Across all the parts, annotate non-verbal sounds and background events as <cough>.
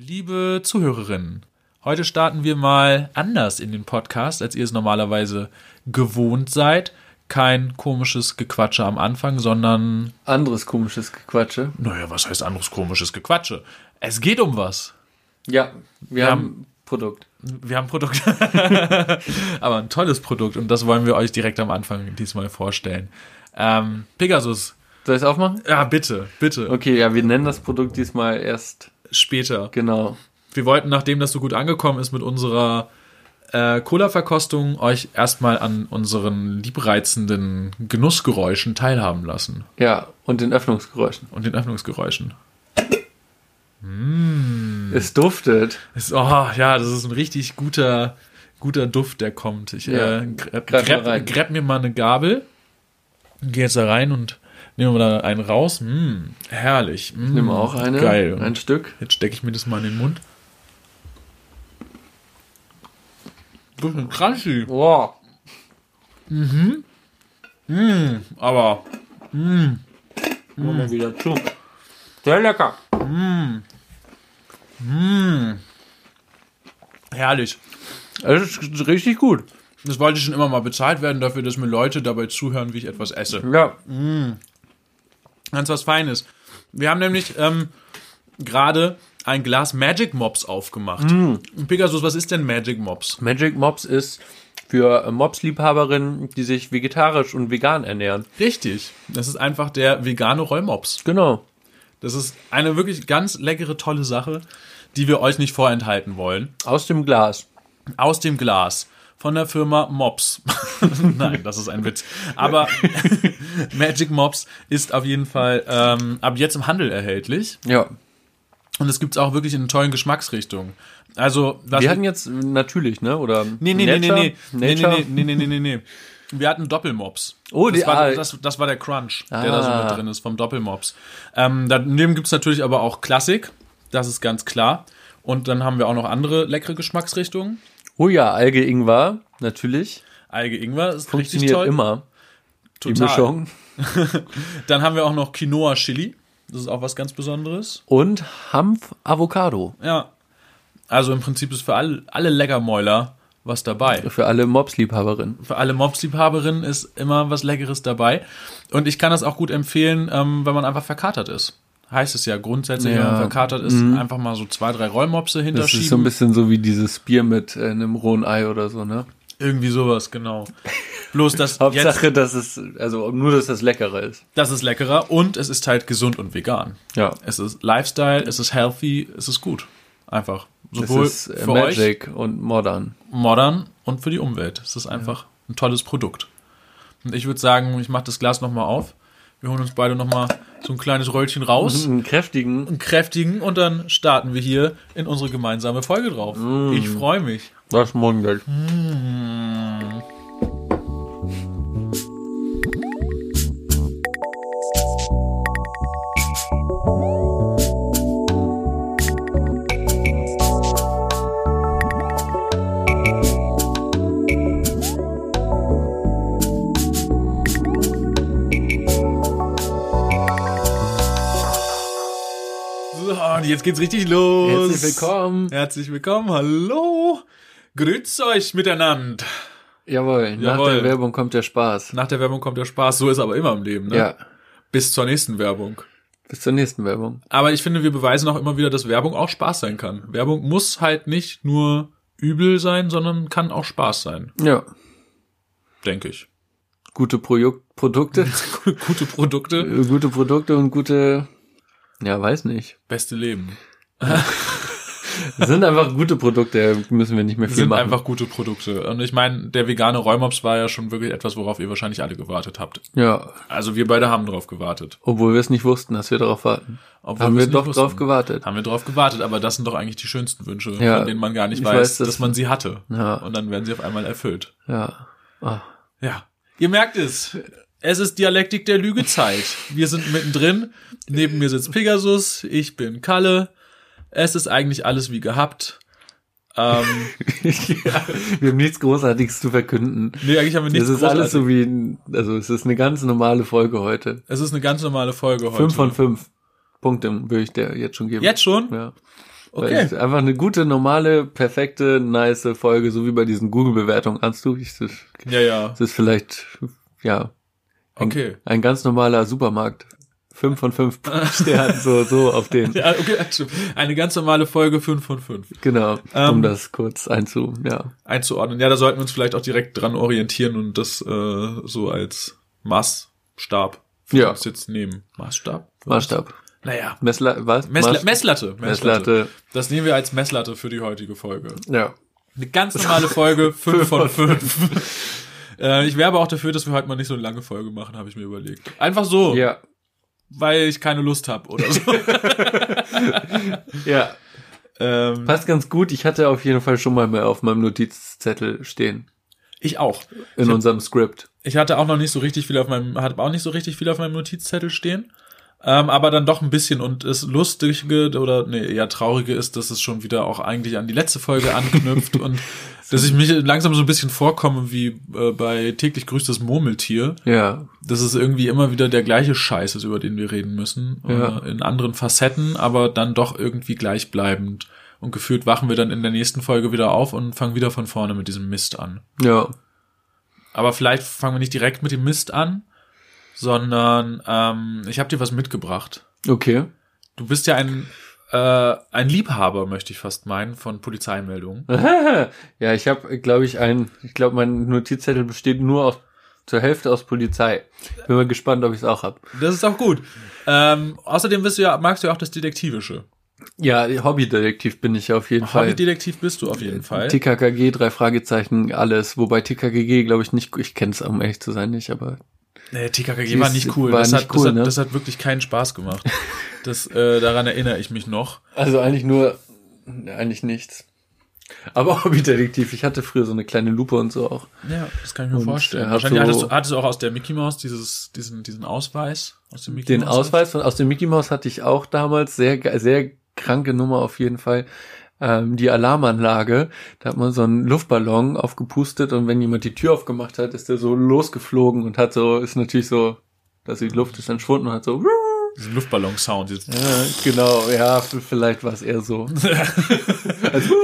Liebe Zuhörerinnen, heute starten wir mal anders in den Podcast, als ihr es normalerweise gewohnt seid. Kein komisches Gequatsche am Anfang, sondern, Anderes komisches Gequatsche. naja, was heißt anderes komisches Gequatsche? Es geht um was. Ja, wir, haben- haben Produkt. Wir haben ein Produkt, <laughs> aber ein tolles Produkt und das wollen wir euch direkt am Anfang diesmal vorstellen. Ähm, Pegasus, Soll ich es aufmachen? ja bitte, bitte, Okay, ja, wir nennen das Produkt diesmal erst später. genau. Wir wollten, nachdem das so gut angekommen ist mit unserer äh, Cola-Verkostung, euch erstmal an unseren liebreizenden Genussgeräuschen teilhaben lassen Ja, und den Öffnungsgeräuschen. und den Öffnungsgeräuschen. Es duftet. Das, oh, ja, das ist ein richtig guter, guter Duft, der kommt. Ich Ja, äh, grab, rein. grab mir mal eine Gabel, gehe jetzt da rein und nehme mal da einen raus. Mm, herrlich. Mm, Nimm auch eine. Geil. Ein Stück. Jetzt stecke ich mir das mal in den Mund. Bisschen crunchy, Wow. aber Machen wir wieder zu. Sehr lecker. herrlich. Es ist richtig gut. Das wollte schon immer mal bezahlt werden dafür, dass mir Leute dabei zuhören, wie ich etwas esse. Ja. Ganz was Feines. Wir haben nämlich ähm, gerade ein Glas Magic Mops aufgemacht. Pegasus, was ist denn Magic Mops? Magic Mops ist für äh, Mops-Liebhaberinnen, die sich vegetarisch und vegan ernähren. Richtig. Das ist einfach der vegane Rollmops. Genau. Das ist eine wirklich ganz leckere, tolle Sache, die wir euch nicht vorenthalten wollen. Aus dem Glas. Aus dem Glas. Von der Firma Mops. <laughs> Nein, das ist ein Witz. Aber <laughs> Magic Mops ist auf jeden Fall ähm, ab jetzt im Handel erhältlich. Ja. Und es gibt es auch wirklich in tollen Geschmacksrichtungen. Also, Wir hatten jetzt natürlich, ne? Oder Nee, nee, nee, nee, nee. Nee, Nature? nee, nee, nee, nee, nee, nee. Wir hatten Doppelmops. Oh, das die- war, ah. das, das war der Crunch, der da so Ah. mit drin ist, vom Doppelmops. Ähm, daneben gibt's natürlich aber auch Klassik, das ist ganz klar. Und dann haben wir auch noch andere leckere Geschmacksrichtungen. Oh ja, Alge Ingwer, natürlich. Alge Ingwer ist richtig Funktioniert toll. immer. Die Total. Mischung. <laughs> Dann haben wir auch noch Quinoa Chili. Das ist auch was ganz Besonderes. Und Hanf Avocado. Ja. Also im Prinzip ist für alle, alle Leckermäuler was dabei. Für alle Mops-Liebhaberinnen. für alle Mobsliebhaberinnen ist immer was Leckeres dabei. Und ich kann das auch gut empfehlen, ähm, wenn man einfach verkatert ist. Heißt es ja grundsätzlich, wenn man Ja. Mhm. verkatert ist, einfach mal so zwei, drei Rollmopse Das hinterschieben. ist so ein bisschen so wie dieses Bier mit äh, einem rohen Ei oder so, ne? Irgendwie sowas, genau. Bloß das <laughs> jetzt, Hauptsache, dass es, also nur, dass das Leckere ist. das ist leckerer und es ist halt gesund und vegan. Ja. Es ist Lifestyle, es ist healthy, es ist gut. Einfach. Das Sowohl ist äh, für euch Magic und Modern. modern und für die Umwelt. Es ist einfach ein tolles Produkt. Und ich würde sagen, ich mache das Glas nochmal auf. Wir holen uns beide nochmal so ein kleines Röllchen raus. Einen kräftigen. einen kräftigen und dann starten wir hier in unsere gemeinsame Folge drauf. Ich freue mich. Das Mundgeld. So, jetzt geht's richtig los. Herzlich willkommen. Herzlich willkommen. Hallo. Grüßt euch miteinander. Jawohl, nach Jawohl. der Werbung kommt der Spaß. Nach der Werbung kommt der Spaß. So ist aber immer im Leben, ne? Ja, Bis zur nächsten Werbung. bis zur nächsten Werbung. Aber ich finde, wir beweisen auch immer wieder, dass Werbung auch Spaß sein kann. Werbung muss halt nicht nur übel sein, sondern kann auch Spaß sein, Ja, denke ich. gute Pro Produkte, <laughs> Gute Produkte, gute Produkte und gute, ja, weiß nicht. beste Leben. <laughs> Sind einfach gute Produkte, müssen wir nicht mehr viel sind machen. einfach gute Produkte. Und ich meine, der vegane Rollmops war ja schon wirklich etwas, worauf ihr wahrscheinlich alle gewartet habt. ja, Also wir beide haben drauf gewartet. obwohl wir es nicht wussten, dass wir darauf warten. Obwohl Haben wir doch wussten. drauf gewartet. Haben wir drauf gewartet, aber das sind doch eigentlich die schönsten Wünsche, Ja, von denen man gar nicht ich weiß, weiß, dass, dass- man sie hatte. Ja. Und dann werden sie auf einmal erfüllt. Ja. Ah. Ja. Ihr merkt es. Es ist Dialektik der Lügezeit. Wir sind mittendrin. Neben mir sitzt Pegasus. Ich bin Kalle. Es ist eigentlich alles wie gehabt. Ähm, ja, <laughs> wir haben nichts Großartiges zu verkünden. nee, eigentlich haben wir nichts Das ist alles so wie, also es ist eine ganz normale Folge heute. Es ist eine ganz normale Folge heute. Fünf von fünf Punkten würde ich dir jetzt schon geben. Jetzt schon? Ja. Okay. es einfach eine gute, normale, perfekte, nice Folge, so wie bei diesen Google-Bewertungen. Ahnst du, ich, das, Ja, ja. das ist vielleicht, ja, ein, Okay. ein ganz normaler Supermarkt. Fünf von fünf <laughs> Sternen, so, so auf den. Ja, okay, stimmt. Eine ganz normale Folge 5 von 5 Genau, Ähm, um das kurz einzu, ja. einzuordnen. Ja, da sollten wir uns vielleicht auch direkt dran orientieren und das äh, so als Maßstab für Ja. uns jetzt nehmen. Maßstab? Maßstab. Naja. Messla was? Messla Maß- Messlatte. Messlatte. Das nehmen wir als Messlatte für die heutige Folge. Ja. Eine ganz normale Folge, 5 von <laughs> 5. <laughs> äh, ich wäre aber auch dafür, dass wir heute mal nicht so eine lange Folge machen, habe ich mir überlegt. Einfach so, Ja. weil ich keine Lust habe oder so. <laughs> Ja. ähm, Passt ganz gut. Ich hatte auf jeden Fall schon mal mehr auf meinem Notizzettel stehen. ich auch. In unserem Skript. Ich hatte auch noch nicht so richtig viel auf meinem, hatte auch nicht so richtig viel auf meinem Notizzettel stehen. Ähm, aber dann doch ein bisschen und das Lustige oder nee, eher Traurige ist, dass es schon wieder auch eigentlich an die letzte Folge anknüpft <laughs> und dass ich mich langsam so ein bisschen vorkomme wie äh, bei täglich grüßt das Murmeltier. Ja. dass es irgendwie immer wieder der gleiche Scheiß ist, über den wir reden müssen. Ja. Äh, in anderen Facetten, aber dann doch irgendwie gleichbleibend. Und gefühlt wachen wir dann in der nächsten Folge wieder auf und fangen wieder von vorne mit diesem Mist an. Ja. Aber vielleicht fangen wir nicht direkt mit dem Mist an, sondern ähm, ich habe dir was mitgebracht. Okay. Du bist ja ein, äh, ein Liebhaber, möchte ich fast meinen, von Polizeimeldungen. <laughs> ja, ich habe, glaube ich, ein, ich glaube, mein Notizzettel besteht nur aus, zur Hälfte aus Polizei. Bin mal gespannt, ob ich es auch hab. Das ist auch gut. Ähm, außerdem bist du ja, magst du ja auch das Detektivische. Ja, Hobbydetektiv bin ich auf jeden Fall. Hobbydetektiv bist du auf jeden Fall. TKKG, drei Fragezeichen, alles. Wobei TKKG, glaube ich, nicht, ich kenne es, um ehrlich zu sein, nicht, aber Nee, TKKG Die war nicht cool. war das, nicht hat, cool, das, hat, ne? das hat wirklich keinen Spaß gemacht. <laughs> Das, äh, daran erinnere ich mich noch. Also eigentlich nur, eigentlich nichts. Aber <laughs> Hobbydetektiv, ich hatte früher so eine kleine Lupe und so auch. Ja, das kann ich mir Und vorstellen. hat Wahrscheinlich so- hattest, du, hattest du auch aus der Mickey Mouse dieses, diesen, diesen Ausweis aus dem Mickey Den Mouse? Ausweis von, aus dem Mickey Mouse hatte ich auch damals, sehr, sehr kranke Nummer auf jeden Fall. Ähm, die Alarmanlage, da hat man so einen Luftballon aufgepustet und wenn jemand die Tür aufgemacht hat, ist der so losgeflogen und hat so, ist natürlich so, dass die Luft ist entschwunden und hat so, Diesen Luftballon-Sound. ja, genau, ja, vielleicht war es eher so. <laughs> also,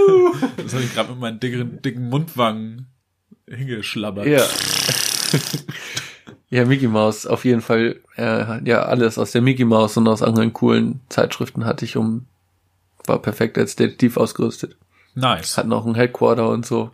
Das habe ich gerade mit meinen dicken, dicken Mundwangen hingeschlabbert. Ja. ja, Mickey Mouse, auf jeden Fall. Äh, ja, alles aus der Mickey Mouse und aus anderen coolen Zeitschriften hatte ich um, war perfekt als Detektiv ausgerüstet. Nice. Hat noch ein Headquarter und so.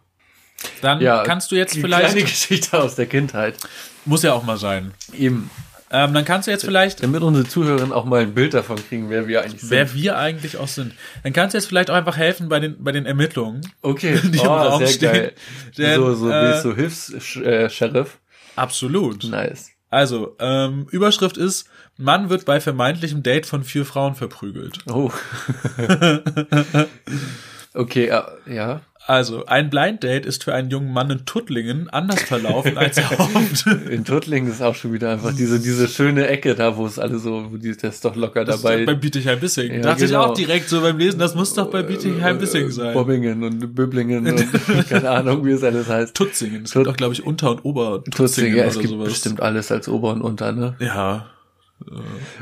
Dann Ja, kannst du jetzt Die vielleicht, Kleine <laughs> Geschichte aus der Kindheit. muss ja auch mal sein. Eben. Ähm, dann kannst du jetzt vielleicht, Damit unsere Zuhörerinnen auch mal ein Bild davon kriegen, wer wir eigentlich sind. wer wir eigentlich auch sind, dann kannst du jetzt vielleicht auch einfach helfen bei den, bei den Ermittlungen. okay, <laughs> die im oh, Raum sehr stehen. geil. Denn, so, so, äh, so Hilfs-Sheriff. Absolut. Nice. Also, ähm, Überschrift ist, Mann wird bei vermeintlichem Date von vier Frauen verprügelt. Oh. <laughs> okay, äh, ja. Also, ein Blind Date ist für einen jungen Mann in Tuttlingen anders verlaufen als <laughs> erhofft. In Tuttlingen ist auch schon wieder einfach diese, diese schöne Ecke da, wo es alle so, wo die, das ist doch locker Das ist dabei. bei Bietigheim-Bissing. Ja, Dachte ich genau. auch direkt so beim Lesen, das muss doch bei Bietigheim-Bissing sein. Bobbingen und Böblingen und <laughs> <laughs> keine Ahnung, wie es alles heißt. Tutzingen. Es Tut- gibt auch, glaube ich, Unter- und Ober Tutzingen, ja, es oder gibt sowas. bestimmt alles als Ober und Unter, ne? Ja.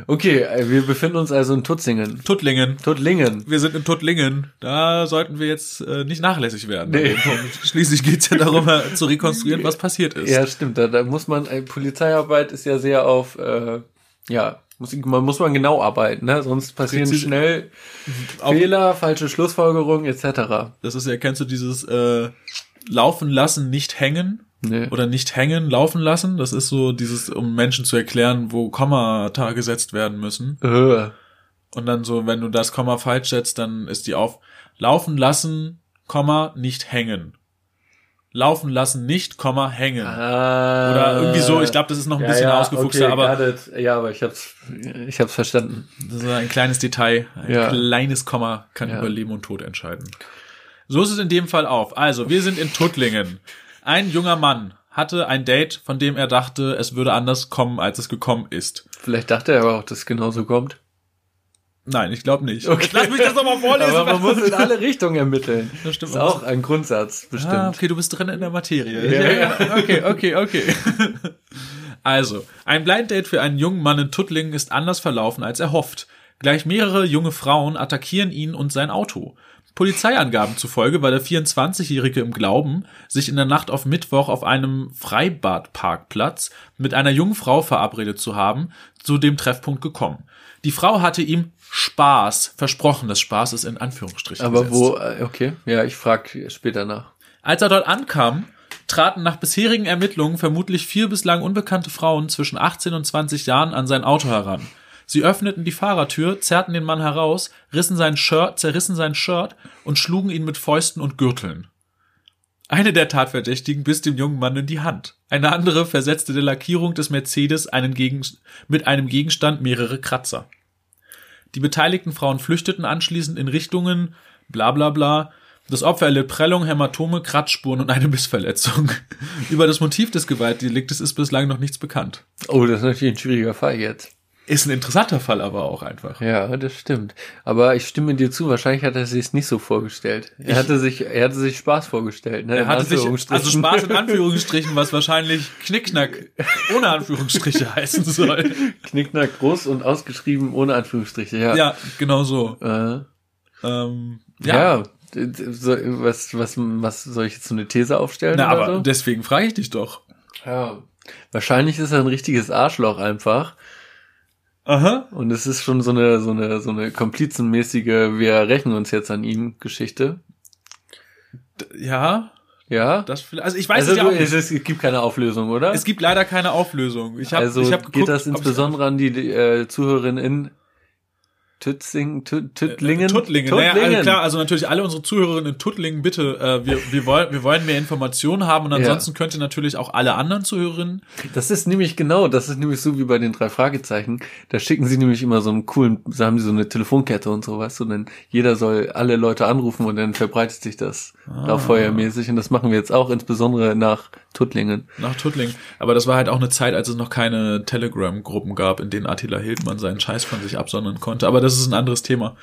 Okay, äh, wir befinden uns also in Tutzingen. Tuttlingen. Tuttlingen. Wir sind in Tuttlingen. Da sollten wir jetzt äh, nicht nachlässig werden. Nee. Schließlich geht's ja darum, mal zu rekonstruieren, was passiert ist. Ja, stimmt. Da, da muss man, äh, Polizeiarbeit ist ja sehr auf, äh, ja, muss, man muss man genau arbeiten, ne? Sonst passieren Präzise- schnell Auch- Fehler, falsche Schlussfolgerungen etc. Das ist ja, kennst du dieses äh, Laufen lassen, nicht hängen? Nee. Oder nicht hängen, laufen lassen? Das ist so dieses, um Menschen zu erklären, wo Kommata gesetzt werden müssen. Äh, Und dann so, wenn du das Komma falsch setzt, dann ist die auf Laufen lassen, Komma, nicht hängen. Laufen lassen, nicht, Komma, hängen. Ah, Oder irgendwie so, ich glaube, das ist noch ein ja, bisschen ja, ausgefuchster, okay, aber. Ja, aber ich hab's, ich hab's verstanden. das ist ein kleines Detail. Ein Ja. kleines Komma kann über Leben und Tod entscheiden. So ist es in dem Fall auch. Also, wir sind in Tuttlingen. Ein junger Mann hatte ein Date, von dem er dachte, es würde anders kommen, als es gekommen ist. Vielleicht dachte er aber auch, dass es genauso kommt. Nein, ich glaube nicht. Okay. Lass mich das doch mal vorlesen. Aber man muss in alle Richtungen ermitteln. Das stimmt. ist auch ein Grundsatz, bestimmt. Ah, okay, du bist drin in der Materie. Ja, ja. Okay, okay, okay. <laughs> Also, ein Blind Date für einen jungen Mann in Tuttlingen ist anders verlaufen als erhofft. Gleich mehrere junge Frauen attackieren ihn und sein Auto. Polizeiangaben zufolge war der 24-Jährige im Glauben, sich in der Nacht auf Mittwoch auf einem Freibadparkplatz mit einer jungen Frau verabredet zu haben, zu dem Treffpunkt gekommen. Die Frau hatte ihm Spaß versprochen. Das Spaß ist in Anführungsstrichen. Aber gesetzt. wo, äh, okay, ja, ich frag später nach. Als er dort ankam, traten nach bisherigen Ermittlungen vermutlich vier bislang unbekannte Frauen zwischen 18 und 20 Jahren an sein Auto heran. Sie öffneten die Fahrertür, zerrten den Mann heraus, rissen sein Shirt, zerrissen sein Shirt und schlugen ihn mit Fäusten und Gürteln. Eine der Tatverdächtigen biss dem jungen Mann in die Hand. Eine andere versetzte der Lackierung des Mercedes einen Gegen mit einem Gegenstand mehrere Kratzer. Die beteiligten Frauen flüchteten anschließend in Richtungen bla bla bla. Das Opfer erlitt Prellung, Hämatome, Kratzspuren und eine Bissverletzung. <laughs> Über das Motiv des Gewaltdeliktes ist bislang noch nichts bekannt. Oh, das ist natürlich ein schwieriger Fall jetzt. Ist ein interessanter Fall aber auch einfach. Ja, das stimmt. Aber ich stimme dir zu, wahrscheinlich hat er sich es nicht so vorgestellt. Er hatte sich, er hatte sich Spaß vorgestellt, ne? Er hatte sich, also Spaß in Anführungsstrichen, was wahrscheinlich Knickknack ohne Anführungsstriche <laughs> heißen soll. Knickknack groß und ausgeschrieben ohne Anführungsstriche, ja. Ja, genau so. Äh, Ähm, ja. ja. was, was, was soll ich jetzt so eine These aufstellen? Na, aber so? deswegen frage ich dich doch. ja. Wahrscheinlich ist er ein richtiges Arschloch einfach. Aha. Und es ist schon so eine, so eine, so eine komplizenmäßige, wir rächen uns jetzt an ihm Geschichte. Ja, Ja? das. Also ich weiß also es ja auch nicht. es, es gibt keine Auflösung, oder? Es gibt leider keine Auflösung. Ich hab, also ich hab geguckt, geht das insbesondere an die äh, Zuhörerin in Tützing, Tü- Tüttlingen? Tuttlingen. Naja, also klar, also natürlich alle unsere Zuhörerinnen in Tuttlingen, bitte, äh, wir, wir, wollen, wir wollen mehr Informationen haben und ansonsten könnt ihr natürlich auch alle anderen Zuhörerinnen. Das ist nämlich genau, das ist nämlich so wie bei den drei Fragezeichen. Da schicken sie nämlich immer so einen coolen, da haben sie so eine Telefonkette und sowas und dann jeder soll alle Leute anrufen und dann verbreitet sich das Ah. lauffeuermäßig und das machen wir jetzt auch, insbesondere nach Tuttlingen. Nach Tuttlingen. Aber das war halt auch eine Zeit, als es noch keine Telegram-Gruppen gab, in denen Attila Hildmann seinen Scheiß von sich absondern konnte. Aber das ist ein anderes Thema.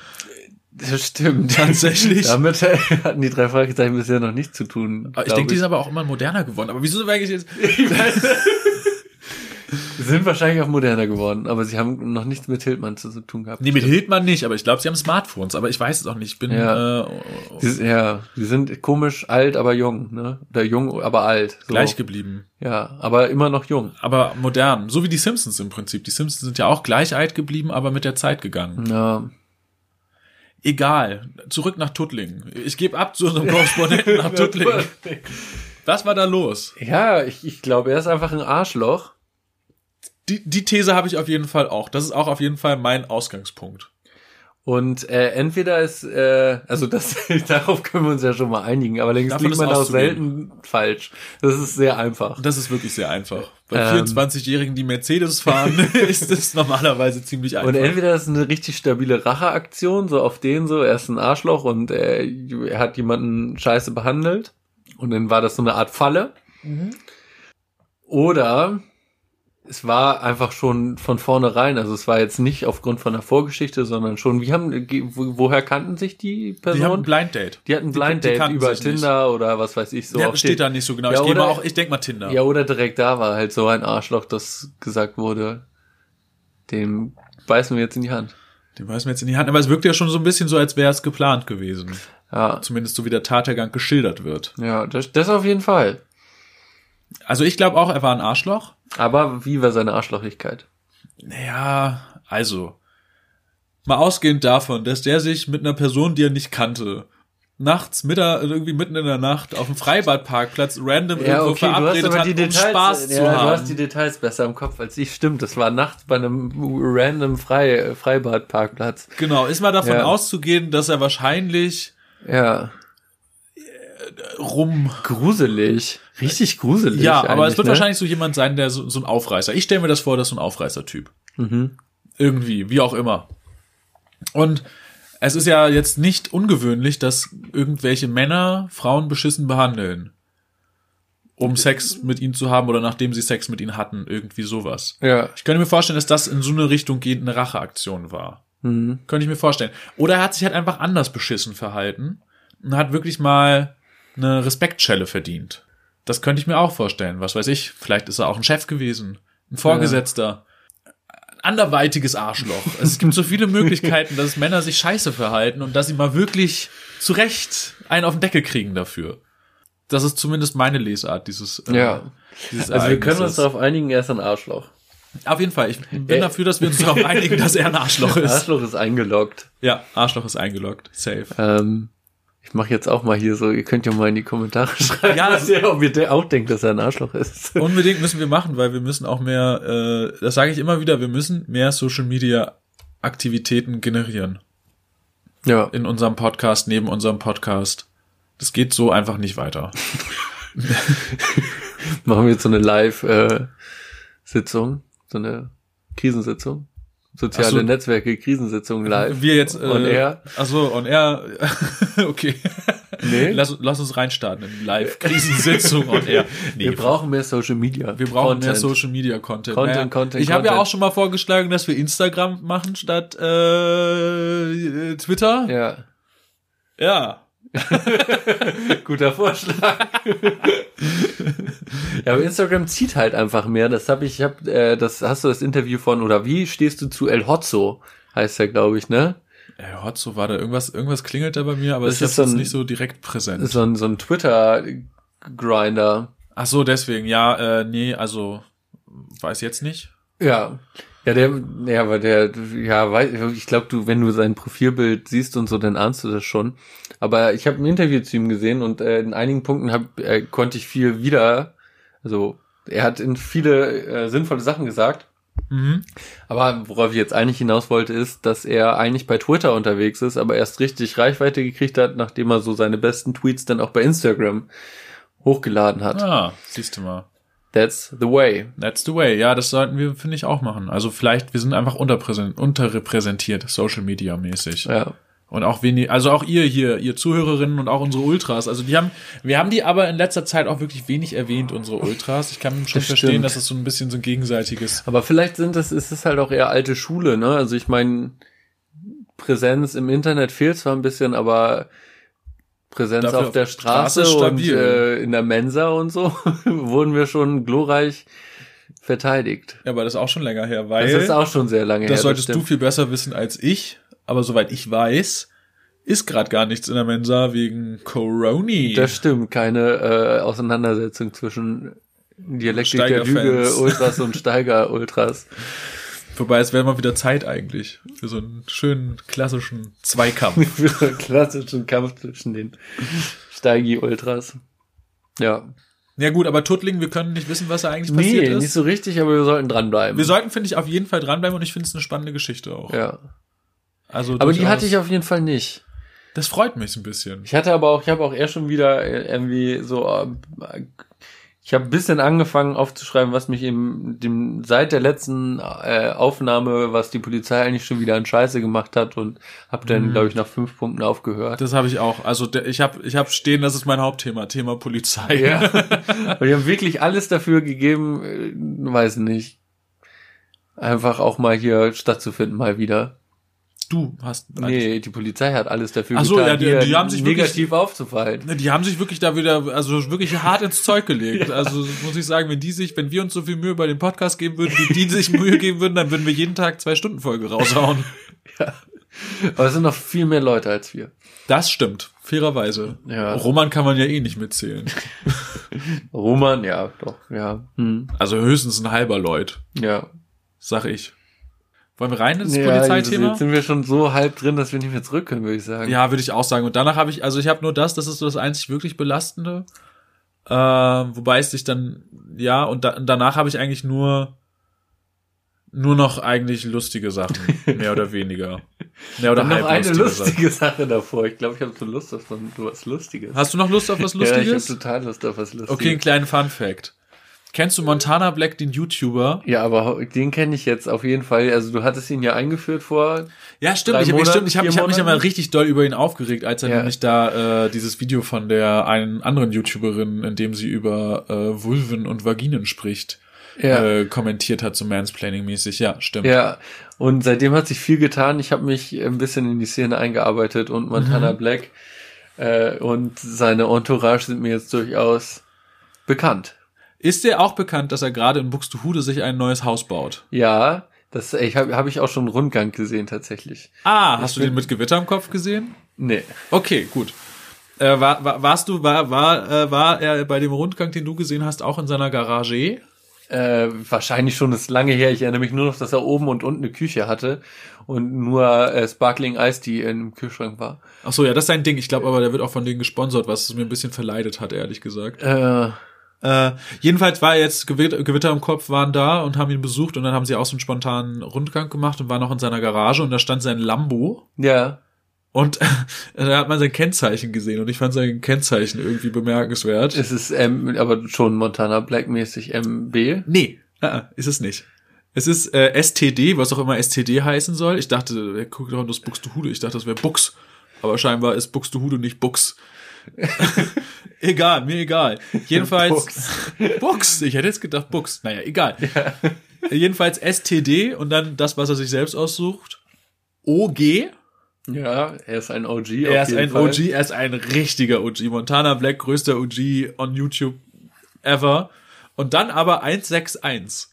Das stimmt. Tatsächlich. Damit <laughs> hatten die drei Fragezeichen bisher noch nichts zu tun. Ich denke, die sind aber auch immer moderner geworden. Aber wieso sage ich jetzt? <laughs> Sie sind wahrscheinlich auch moderner geworden, aber sie haben noch nichts mit Hildmann zu tun gehabt. Nee, mit Hildmann nicht, aber ich glaube, sie haben Smartphones. Aber ich weiß es auch nicht. Ich bin Ja. äh, Sie, ja, sie sind komisch alt, aber jung, ne? Oder jung, aber alt. So. gleich geblieben. Ja, aber immer noch jung. Aber modern. So wie die Simpsons im Prinzip. Die Simpsons sind ja auch gleich alt geblieben, aber mit der Zeit gegangen. Ja. Egal. Zurück nach Tuttlingen. Ich gebe ab zu unserem Korrespondenten nach <laughs> Tuttlingen. Was war da los? Ja, ich, ich glaube, er ist einfach ein Arschloch. Die, die These habe ich auf jeden Fall auch. Das ist auch auf jeden Fall mein Ausgangspunkt. Und äh, entweder ist, äh, also das, <laughs> darauf können wir uns ja schon mal einigen, aber längst liegt man auch selten falsch. Das ist sehr einfach. Das ist wirklich sehr einfach. Bei Ähm. 24-Jährigen, die Mercedes fahren, <laughs> <laughs> ist es normalerweise ziemlich einfach. Und entweder ist es eine richtig stabile Racheaktion, so auf den so, er ist ein Arschloch und äh, er hat jemanden scheiße behandelt und dann war das so eine Art Falle. Oder es war einfach schon von vornherein, also es war jetzt nicht aufgrund von der Vorgeschichte, sondern schon, wie haben, wo- woher kannten sich die die haben ein Personen? Blind Date. Die hatten ein Blind die Date über sich nicht. Tinder oder was weiß ich so. ja, steht da nicht so genau. Ja, ich gehe mal auch, ich denk mal Tinder. Ja, oder direkt da war halt so ein Arschloch, das gesagt wurde, dem beißen wir jetzt in die Hand. Den weiß mir jetzt in die Hand. Aber es wirkt ja schon so ein bisschen so, als wäre es geplant gewesen. Ja, Zumindest so wie der Tathergang geschildert wird. ja, das, das auf jeden Fall. Also ich glaube auch, er war ein Arschloch. Aber wie war seine Arschlochigkeit? Naja, also. Mal ausgehend davon, dass der sich mit einer Person, die er nicht kannte, nachts, Mittag, irgendwie mitten in der Nacht auf dem Freibadparkplatz random irgendwo verabredet hat, um Spaß ja, zu du haben. hast die Details besser im Kopf als ich. Stimmt, das war nachts bei einem random Frei, Freibadparkplatz. Genau, ist mal davon Ja. auszugehen, dass er wahrscheinlich Ja, rum. gruselig. Richtig gruselig. Ja, aber es wird ne? wahrscheinlich so jemand sein, der so, so ein Aufreißer. Ich stelle mir das vor, dass so ein Aufreißer-Typ. Mhm. Irgendwie, wie auch immer. Und es ist ja jetzt nicht ungewöhnlich, dass irgendwelche Männer Frauen beschissen behandeln. Um Sex mit ihnen zu haben oder nachdem sie Sex mit ihnen hatten, irgendwie sowas. Ja. Ich könnte mir vorstellen, dass das in so eine Richtung geht, eine Racheaktion war. Mhm. Könnte ich mir vorstellen. Oder er hat sich halt einfach anders beschissen verhalten und hat wirklich mal eine Respektschelle verdient. Das könnte ich mir auch vorstellen. Was weiß ich, vielleicht ist er auch ein Chef gewesen, ein Vorgesetzter. anderweitiges Arschloch. Es gibt so viele <laughs> Möglichkeiten, dass Männer sich scheiße verhalten und dass sie mal wirklich zu Recht einen auf den Deckel kriegen dafür. Das ist zumindest meine Lesart dieses. Äh, Ja. dieses Also wir können uns darauf einigen, er ist ein Arschloch. Auf jeden Fall. Ich bin Äh, dafür, dass wir uns darauf einigen, dass er ein Arschloch <laughs> ist. Arschloch ist eingeloggt. Ja, Arschloch ist eingeloggt. Safe. Ähm, ich mache jetzt auch mal hier so, ihr könnt ja mal in die Kommentare <laughs> schreiben, Ja, was ihr, ob ihr de- auch denkt, dass er ein Arschloch ist. <laughs> Unbedingt müssen wir machen, weil wir müssen auch mehr, äh, das sage ich immer wieder, wir müssen mehr Social Media Aktivitäten generieren Ja. in unserem Podcast, neben unserem Podcast. Das geht so einfach nicht weiter. <laughs> Machen wir jetzt so eine Live-Sitzung, so eine Krisensitzung. Soziale so. Netzwerke, Krisensitzung live. Wir jetzt äh, On air. Ach so, on air. <laughs> okay. Nee. Lass, lass uns reinstarten in Live Krisensitzung on air. Nee, wir brauchen mehr Social Media. wir brauchen mehr Content. Social Media Content. Content, mehr. Content, Ich habe ja auch schon mal vorgeschlagen, dass wir Instagram machen statt äh, Twitter. Ja. Ja. <laughs> Guter Vorschlag. <laughs> ja, aber Instagram zieht halt einfach mehr. Das habe ich, ich hab, äh, das hast du das Interview von oder wie stehst du zu El Hotzo? Heißt er, glaube ich, ne? Ja, Hotzo war da irgendwas, irgendwas klingelt da bei mir, aber Das es ist so jetzt ein- nicht so direkt präsent. So ein, so ein Twitter-Grinder. Ach so, deswegen, ja, äh, nee, also weiß jetzt nicht. Ja. Ja, der, ja, aber der, ja, weiß, ich glaube, du, wenn du sein Profilbild siehst und so, dann ahnst du das schon. Aber ich habe ein Interview zu ihm gesehen und äh, in einigen Punkten hab, äh, konnte ich viel wieder, also er hat in viele äh, sinnvolle Sachen gesagt. Mhm. Aber worauf ich jetzt eigentlich hinaus wollte, ist, dass er eigentlich bei Twitter unterwegs ist, aber erst richtig Reichweite gekriegt hat, nachdem er so seine besten Tweets dann auch bei Instagram hochgeladen hat. Ah, siehst du mal. That's the way. That's the way. Ja, das sollten wir, finde ich, auch machen. Also vielleicht, wir sind einfach unterpräsent, unterrepräsentiert, Social Media mäßig. Ja. Und auch wenig, also auch ihr hier, ihr Zuhörerinnen und auch unsere Ultras. Also die haben, wir haben die aber in letzter Zeit auch wirklich wenig erwähnt, unsere Ultras. Ich kann schon Das verstehen, stimmt. dass es so ein bisschen so ein gegenseitiges. Aber vielleicht sind das, ist es halt auch eher alte Schule, ne? Also ich meine, Präsenz im Internet fehlt zwar ein bisschen, aber Präsenz Dafür auf der Straße Straße, und äh, in der Mensa und so <laughs> wurden wir schon glorreich verteidigt. Ja, aber das ist auch schon länger her, weil. Das ist auch schon sehr lange Das her. solltest du stimmt. viel besser wissen als ich. Aber soweit ich weiß, ist gerade gar nichts in der Mensa wegen Corona. Das stimmt, keine äh, Auseinandersetzung zwischen Dialektik der. Lüge, <laughs> Ultras und Steiger-Ultras. Wobei es wäre mal wieder Zeit eigentlich für so einen schönen klassischen Zweikampf. <laughs> Für einen klassischen Kampf zwischen den Steigi-Ultras. Ja. ja gut, aber Tuttling, wir können nicht wissen, was da eigentlich passiert Nee, ist. nicht so richtig, aber wir sollten dranbleiben. wir sollten, finde ich, auf jeden Fall dranbleiben und ich finde es eine spannende Geschichte auch. ja. Also Aber die hatte ich auf jeden Fall nicht. Das freut mich ein bisschen. Ich hatte aber auch, ich habe auch eher schon wieder äh, irgendwie so, äh, ich habe ein bisschen angefangen aufzuschreiben, was mich im dem seit der letzten äh, Aufnahme, was die Polizei eigentlich schon wieder an Scheiße gemacht hat und habe dann, Mhm. glaube ich, nach fünf Punkten aufgehört. Das habe ich auch. Also der, ich habe ich hab stehen, das ist mein Hauptthema, Thema Polizei. Ja. <laughs> Die haben wirklich alles dafür gegeben, äh, weiß nicht. Einfach auch mal hier stattzufinden, mal wieder. Du hast. Nee, die Polizei hat alles dafür Ach so, getan, ja, die- die haben sich wirklich- negativ aufzufallen. Ne, Die haben sich wirklich da wieder, also wirklich hart ins Zeug gelegt. <laughs> Also muss ich sagen, wenn die sich, wenn wir uns so viel Mühe bei dem Podcast geben würden, wie die sich Mühe geben würden, dann würden wir jeden Tag zwei Stunden Folge raushauen. <laughs> Aber es sind noch viel mehr Leute als wir. Das stimmt, fairerweise. Ja. Roman kann man ja eh nicht mitzählen. <laughs> Roman, ja, doch, ja. Hm, Also höchstens ein halber Leut, ja. sag ich. Wollen wir rein ins ja Polizeithema? Jetzt sind wir schon so halb drin, dass wir nicht mehr zurück können, würde ich sagen. Ja, würde ich auch sagen. Und danach habe ich, also ich habe nur das, das ist so das einzig wirklich belastende. Äh, wobei es sich dann, ja, und, da, und danach habe ich eigentlich nur nur noch eigentlich lustige Sachen, <laughs> mehr oder weniger. Mehr oder noch halb eine lustige Sachen. Sache davor. Ich glaube, ich habe so Lust auf was Lustiges. Hast du noch Lust auf was Ja, ich habe Lustiges? total Lust auf was Lustiges. okay, einen kleinen Fun Fact. Kennst du Montana Black, den YouTuber? Ja, aber den kenne ich jetzt auf jeden Fall. Also du hattest ihn ja eingeführt vor. Ja, stimmt. Drei Ich, stimmt, ich habe hab mich ja mal richtig doll über ihn aufgeregt, als er Ja. nämlich da äh, dieses Video von der einen anderen YouTuberin, in dem sie über äh, Vulven und Vaginen spricht, Ja. äh, kommentiert hat, so Mansplaining-mäßig. Ja, stimmt. Ja, und seitdem hat sich viel getan. Ich habe mich ein bisschen in die Szene eingearbeitet und Montana Mhm. Black äh, und seine Entourage sind mir jetzt durchaus bekannt. Ist dir auch bekannt, dass er gerade in Buxtehude sich ein neues Haus baut? Ja, Das ich habe hab ich auch schon einen Rundgang gesehen tatsächlich. Ah, hast du den mit Gewitter im Kopf gesehen? Nee. Okay, gut. Äh, war, war, warst du, war, war, äh, war er bei dem Rundgang, den du gesehen hast, auch in seiner Garage? Äh, wahrscheinlich schon ist lange her. Ich erinnere mich nur noch, dass er oben und unten eine Küche hatte und nur äh, Sparkling Ice Tea im Kühlschrank war. Ach so, ja, das ist sein Ding. Ich glaube aber, der wird auch von denen gesponsert, was es mir ein bisschen verleidet hat, ehrlich gesagt. Äh, Äh, jedenfalls war jetzt Gewitter, Gewitter im Kopf, waren da und haben ihn besucht und dann haben sie auch so einen spontanen Rundgang gemacht und waren auch in seiner Garage und da stand sein Lambo ja. und <laughs> da hat man sein Kennzeichen gesehen und ich fand sein Kennzeichen irgendwie bemerkenswert. Es ist ähm, aber schon Montana Black mäßig MB. Nee, äh, ist es nicht. Es ist äh, STD, was auch immer STD heißen soll. Ich dachte, wer guckt doch das Buxtehude. Ich dachte, das wäre Bux. Aber scheinbar ist Buxtehude nicht Bux. <laughs> egal, mir egal. Jedenfalls Bux. <laughs> Bux. Ich hätte jetzt gedacht Bux. Naja, egal. <laughs> Jedenfalls STD und dann das, was er sich selbst aussucht. OG. Ja, er ist ein OG. Er ist ein Fall. OG, er ist ein richtiger OG. Montana Black, größter OG on YouTube ever. Und dann aber 161.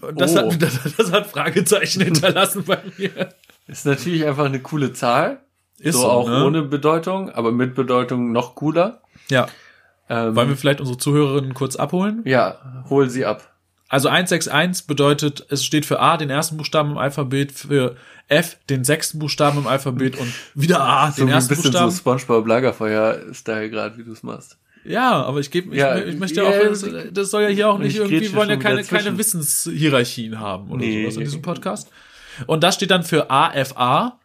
Und das, Oh. hat, das, das hat Fragezeichen hinterlassen bei mir. Ist natürlich einfach eine coole Zahl. Ist so, so, auch ne? ohne Bedeutung, aber mit Bedeutung noch cooler. Ja. Ähm, Wollen wir vielleicht unsere Zuhörerinnen kurz abholen? ja, hol sie ab. Also 161 bedeutet, es steht für A, den ersten Buchstaben im Alphabet, für F, den sechsten Buchstaben im Alphabet und wieder A, So den wie ein ersten bisschen Buchstaben. so Spongebob Lagerfeuer-Style gerade, wie du es machst. Ja, aber ich gebe, ich, Ja, ich möchte ja, auch, das, das soll ja hier auch nicht ich irgendwie, grätsche wollen ja keine, keine Wissenshierarchien haben oder Nee. sowas in diesem Podcast. Und das steht dann für AFA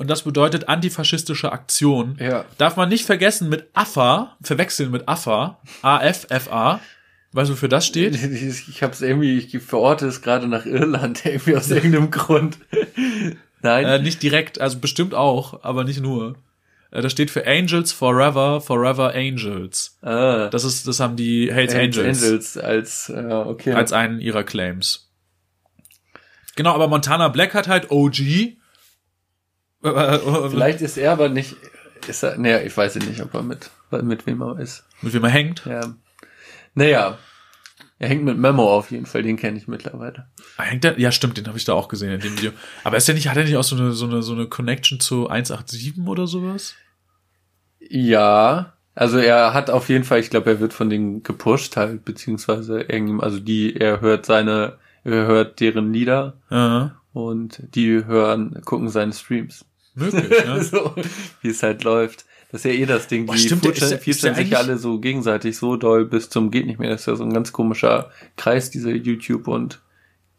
und das bedeutet antifaschistische Aktion. Ja. Darf man nicht vergessen mit AFA, verwechseln mit AFA, AFFA. Weißt du, wofür das steht? Ich, hab's irgendwie, ich verorte es gerade nach Irland, <laughs> irgendwie aus irgendeinem Grund. Nein. Äh, nicht direkt, also bestimmt auch, aber nicht nur. Äh, das steht für Angels Forever, Forever Angels. ah, Das ist, das haben die Hells Angels. Angels als, äh, okay. als einen ihrer Claims. Genau, aber Montana Black hat halt OG. Äh, Vielleicht ist er aber nicht, ist er, naja, ich weiß nicht, ob er mit, mit wem er ist. Mit wem er hängt. Ja. Naja. Er hängt mit Memo auf jeden Fall, den kenne ich mittlerweile. Ah, Hängt der? Ja, stimmt, den habe ich da auch gesehen in dem Video. Aber ist der nicht, hat er nicht auch so eine, so eine, so eine Connection zu 187 oder sowas? Ja, also er hat auf jeden Fall, ich glaube, er wird von denen gepusht halt, beziehungsweise irgendjemand, also die, er hört seine, er hört deren Lieder Ja, und die hören, gucken seine Streams. Möglich, ne? <laughs> so, wie es halt läuft. Das ist ja eh das Ding, Boah, die stimmt, der ist featuren ja- ist featuren der sich alle so gegenseitig so doll bis zum geht nicht mehr. Das ist ja so ein ganz komischer Kreis, diese YouTube und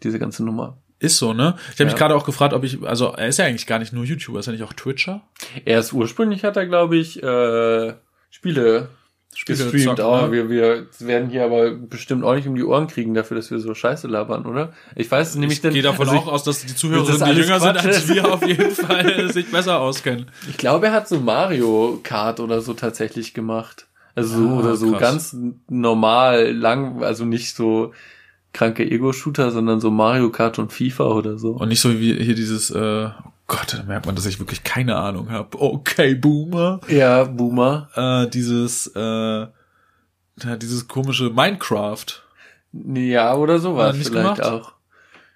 diese ganze Nummer. Ist so, ne? Ich habe mich Ja. gerade auch gefragt, ob ich, also er ist ja eigentlich gar nicht nur YouTuber, ist er nicht auch Twitcher? Er ist ursprünglich hat er, glaube ich, äh, Spiele Spiele gestreamt. zocken, oh, ne? wir, wir werden hier aber bestimmt auch nicht um die Ohren kriegen dafür, dass wir so Scheiße labern, oder? Ich weiß es nämlich ich gehe davon also auch aus, dass die Zuhörerinnen, das die jünger sind Quatsch als ist. wir, auf jeden <laughs> Fall sich besser auskennen. Ich, ich glaube, er hat so Mario Kart oder so tatsächlich gemacht. Also so Ah, oder so krass. ganz normal lang, also nicht so kranke Ego-Shooter, sondern so Mario Kart und FIFA oder so. Und nicht so wie hier dieses, äh, oh Gott, da merkt man, dass ich wirklich keine Ahnung habe. Okay, Boomer. ja, Boomer. Äh, dieses, äh, ja, dieses komische Minecraft. Ja, oder sowas nicht vielleicht gemacht? auch.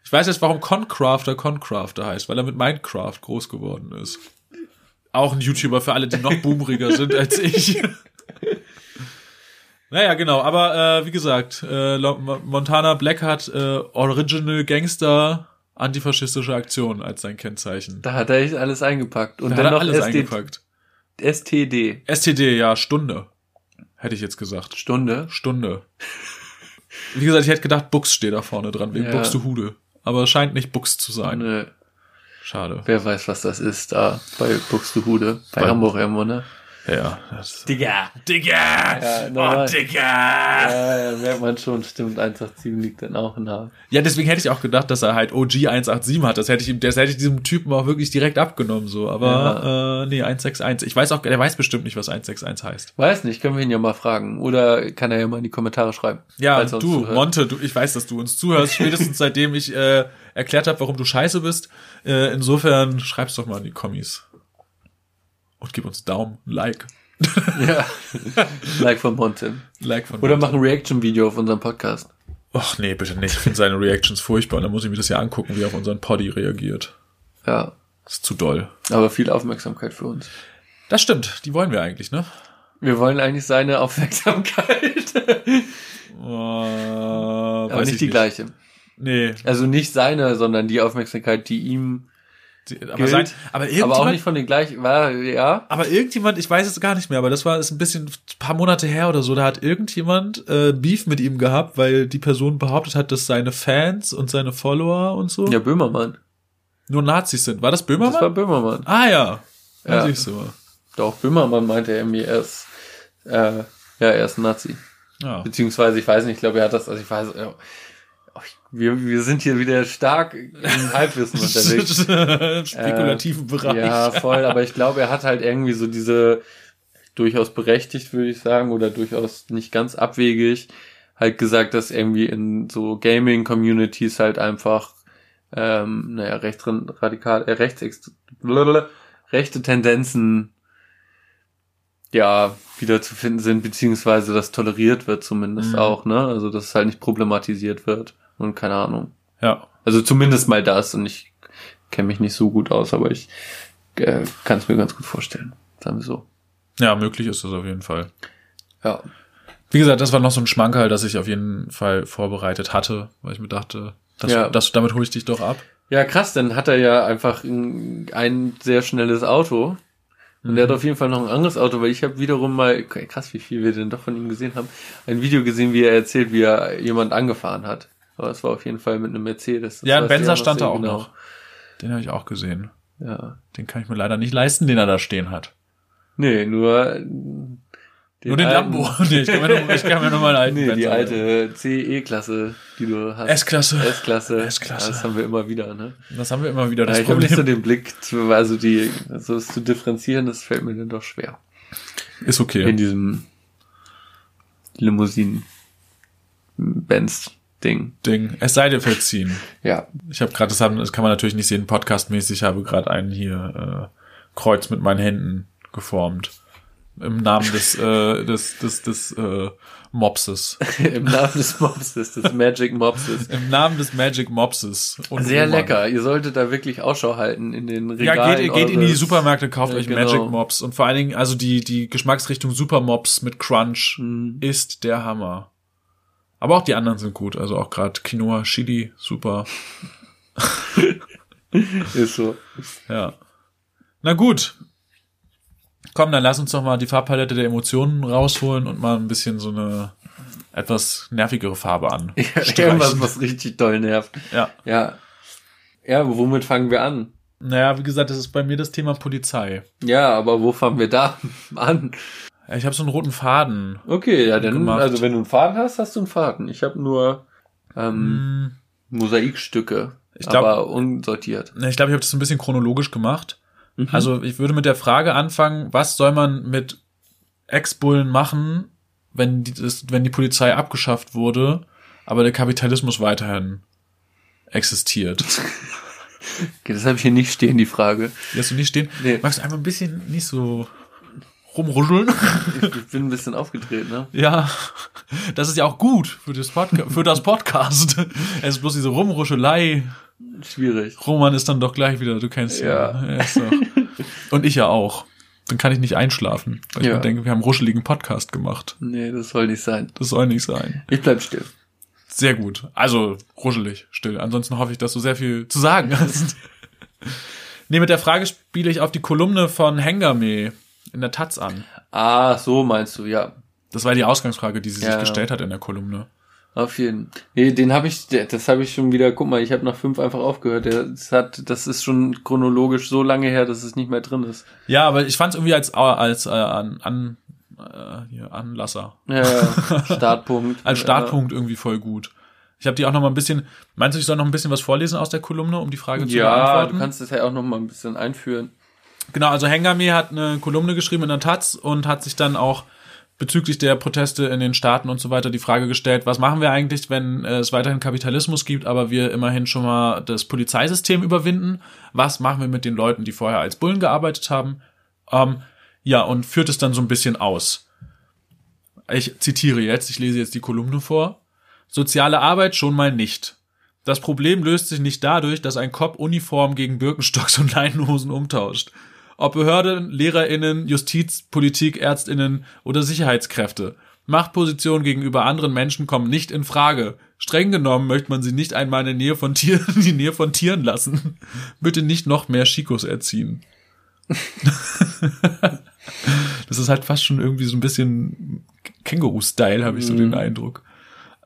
Ich weiß jetzt, warum Concrafter Concrafter heißt, weil er mit Minecraft groß geworden ist. Auch ein YouTuber für alle, die noch boomeriger sind <laughs> als ich. naja, genau, aber äh, wie gesagt, äh, Montana Black hat äh, Original Gangster antifaschistische Aktion als sein Kennzeichen. Da hat er echt alles eingepackt. Und Da dann hat er noch alles SD eingepackt. STD. STD, ja, Stunde. Hätte ich jetzt gesagt. Stunde. Stunde. Wie gesagt, ich hätte gedacht, Bux steht da vorne dran, wegen Ja. Buxtehude. Aber es scheint nicht Bux zu sein. Nö. Schade. Wer weiß, was das ist da bei Buxtehude. Bei, Bei- Hamburg irgendwo, ne? Ja, das <laughs> Digga. Digga! Ja, normal. oh, Digga! Ja, ja, merkt man schon, stimmt, 187 liegt dann auch nah. Ja, deswegen hätte ich auch gedacht, dass er halt OG 187 hat. Das hätte ich ihm, das hätte ich diesem Typen auch wirklich direkt abgenommen, so. Aber, äh, nee, 161. Ich weiß auch, der weiß bestimmt nicht, was 161 heißt. Weiß nicht, können wir ihn ja mal fragen. Oder kann er ja mal in die Kommentare schreiben. Ja, falls er uns du, zuhört. Monte, du, ich weiß, dass du uns zuhörst, <laughs> spätestens seitdem ich, äh, erklärt habe, warum du scheiße bist. Äh, insofern schreib's doch mal in die Kommis. Und gib uns Daumen, Like. Ja. <laughs> like von Monte. Like von Oder mach ein Reaction-Video auf unserem Podcast. Ach nee, bitte nicht. Ich finde seine Reactions furchtbar. Und dann muss ich mir das ja angucken, wie er auf unseren Poddy reagiert. Ja. Das ist zu doll. Aber viel Aufmerksamkeit für uns. Das stimmt. Die wollen wir eigentlich, ne? Wir wollen eigentlich seine Aufmerksamkeit. Äh, <laughs> Aber nicht ich die gleiche. Nee. Also nicht seine, sondern die Aufmerksamkeit, die ihm, Aber, sein, aber irgendjemand, aber auch nicht von den gleichen, war, ja. aber irgendjemand, ich weiß es gar nicht mehr, aber das war ist ein bisschen ein paar Monate her oder so, da hat irgendjemand äh, Beef mit ihm gehabt, weil die Person behauptet hat, dass seine Fans und seine Follower und so Ja, Böhmermann. nur Nazis sind. War das Böhmermann? Das war Böhmermann. ah ja. Ja. Ich so. Doch, Böhmermann meinte irgendwie, er ist, äh, ja, er ist ein Nazi. Ja. Beziehungsweise, ich weiß nicht, ich glaube, er hat das, also ich weiß, ja, wir, wir sind hier wieder stark im Halbwissen <laughs> unterwegs. Spekulativen Bereich. Ja, voll, aber ich glaube, er hat halt irgendwie so diese durchaus berechtigt, würde ich sagen, oder durchaus nicht ganz abwegig, halt gesagt, dass irgendwie in so Gaming-Communities halt einfach, ähm, naja, rechtsradikal, äh, rechtsext blablabla, rechte Tendenzen ja wieder zu finden sind, beziehungsweise das toleriert wird zumindest Mhm. auch, ne? Also dass es halt nicht problematisiert wird und keine Ahnung. ja. Also zumindest mal das und ich kenne mich nicht so gut aus, aber ich äh, kann es mir ganz gut vorstellen. Sagen wir so. Ja, möglich ist das auf jeden Fall. Ja. Wie gesagt, das war noch so ein Schmankerl, das ich auf jeden Fall vorbereitet hatte, weil ich mir dachte, das, Ja. das, damit hole ich dich doch ab. Ja, krass, dann hat er ja einfach ein, ein sehr schnelles Auto. Und er hat auf jeden Fall noch ein anderes Auto, weil ich habe wiederum mal, krass, wie viel wir denn doch von ihm gesehen haben, ein Video gesehen, wie er erzählt, wie er jemand angefahren hat. Aber es war auf jeden Fall mit einem Mercedes. Das ja, ein Benzer stand da auch genau. noch. Den habe ich auch gesehen. Ja. Den kann ich mir leider nicht leisten, den er da stehen hat. Nee, nur den Nur den alten- Lambo. <laughs> nee, ich kann mir nur, ich kann mir nur mal einen alten Nee, die Benzer- alte CE-Klasse, die du hast. S-Klasse. S-Klasse. S-Klasse. Das haben wir immer wieder, ne? Das haben wir immer wieder das Ja, ich habe nicht so den Blick, zu, also die, so es zu differenzieren, das fällt mir dann doch schwer. Ist okay. In diesem Limousinen-Benz-Ding. Ding. Es sei dir verziehen. <laughs> Ja. Ich habe gerade, das, haben- das kann man natürlich nicht sehen, podcastmäßig, ich habe gerade einen hier äh, Kreuz mit meinen Händen geformt. Im Namen des, äh, <laughs> des, des, des äh, Mopses. <laughs> Im Namen des Mopses, des Magic Mopses. Im Namen des Magic Mopses. Und Sehr Roman. lecker. Ihr solltet da wirklich Ausschau halten in den Ja, Regalen. geht, geht in die Supermärkte, kauft Ja, euch genau. Magic Mops. Und vor allen Dingen, also die, die Geschmacksrichtung Super Mops mit Crunch Mhm. ist der Hammer. Aber auch die anderen sind gut. Also auch gerade Quinoa, Chili, super. <laughs> Ist so. Ja. Na gut. Komm, dann lass uns doch mal die Farbpalette der Emotionen rausholen und mal ein bisschen so eine etwas nervigere Farbe an. <laughs> Irgendwas, was richtig doll nervt. Ja. Ja. Ja, womit fangen wir an? Naja, wie gesagt, das ist bei mir das Thema Polizei. Ja, aber wo fangen wir da <laughs> an? Ich habe so einen roten Faden. Okay, ja, dann, Gemacht. also wenn du einen Faden hast, hast du einen Faden. Ich habe nur ähm, Hm, Mosaikstücke, Ich glaub- aber unsortiert. Ich glaube, ich habe das ein bisschen chronologisch gemacht. Mhm. Also ich würde mit der Frage anfangen, was soll man mit Ex-Bullen machen, wenn die, das, wenn die Polizei abgeschafft wurde, aber der Kapitalismus weiterhin existiert. <laughs> Okay, das habe ich hier nicht stehen, die Frage. Die hast du nicht stehen? Nee. Magst du einfach ein bisschen nicht so rumruscheln? Ich, ich bin ein bisschen aufgedreht, ne? ja, das ist ja auch gut für das, Podca für das Podcast. Es ist bloß diese Rumruschelei. Schwierig. Roman ist dann doch gleich wieder, du kennst ihn. Ja. Ist doch. Und ich ja auch. Dann kann ich nicht einschlafen, weil ich Ja. mir denke, wir haben einen ruscheligen Podcast gemacht. Nee, das soll nicht sein. Das soll nicht sein. Ich bleib still. Sehr gut. Also ruschelig, still. Ansonsten hoffe ich, dass du sehr viel zu sagen hast. nee, mit der Frage spiele ich auf die Kolumne von Hengame in der Taz an. Ah, so meinst du, ja. Das war die Ausgangsfrage, die sie Ja. sich gestellt hat in der Kolumne. Auf jeden. Nee, den habe ich, das habe ich schon wieder, guck mal, ich habe nach fünf einfach aufgehört. Das, hat, das ist schon chronologisch so lange her, dass es nicht mehr drin ist. Ja, aber ich fand es irgendwie als, als äh, an, an, äh, hier, Anlasser. Ja, ja. <laughs> Startpunkt. Als Startpunkt irgendwie voll gut. Ich habe die auch noch mal ein bisschen. Meinst du, ich soll noch ein bisschen was vorlesen aus der Kolumne, um die Frage zu Ja, beantworten? du kannst es ja auch noch mal ein bisschen einführen. Genau, also Hengame hat eine Kolumne geschrieben in der Taz und hat sich dann auch bezüglich der Proteste in den Staaten und so weiter die Frage gestellt, was machen wir eigentlich, wenn äh, es weiterhin Kapitalismus gibt, aber wir immerhin schon mal das Polizeisystem überwinden? Was machen wir mit den Leuten, die vorher als Bullen gearbeitet haben? Ähm, ja, und führt es dann so ein bisschen aus. Ich zitiere jetzt, ich lese jetzt die Kolumne vor. Soziale Arbeit schon mal nicht. Das Problem löst sich nicht dadurch, dass ein Cop Uniform gegen Birkenstocks und Leinenhosen umtauscht. Ob Behörden, LehrerInnen, Justiz, Politik, ÄrztInnen oder Sicherheitskräfte. Machtpositionen gegenüber anderen Menschen kommen nicht in Frage. Streng genommen möchte man sie nicht einmal in der Nähe von Tieren, <laughs> die Nähe von Tieren lassen. Bitte nicht noch mehr Chicos erziehen. <laughs> das ist halt fast schon irgendwie so ein bisschen Känguru-Style, habe ich so Mhm. den Eindruck.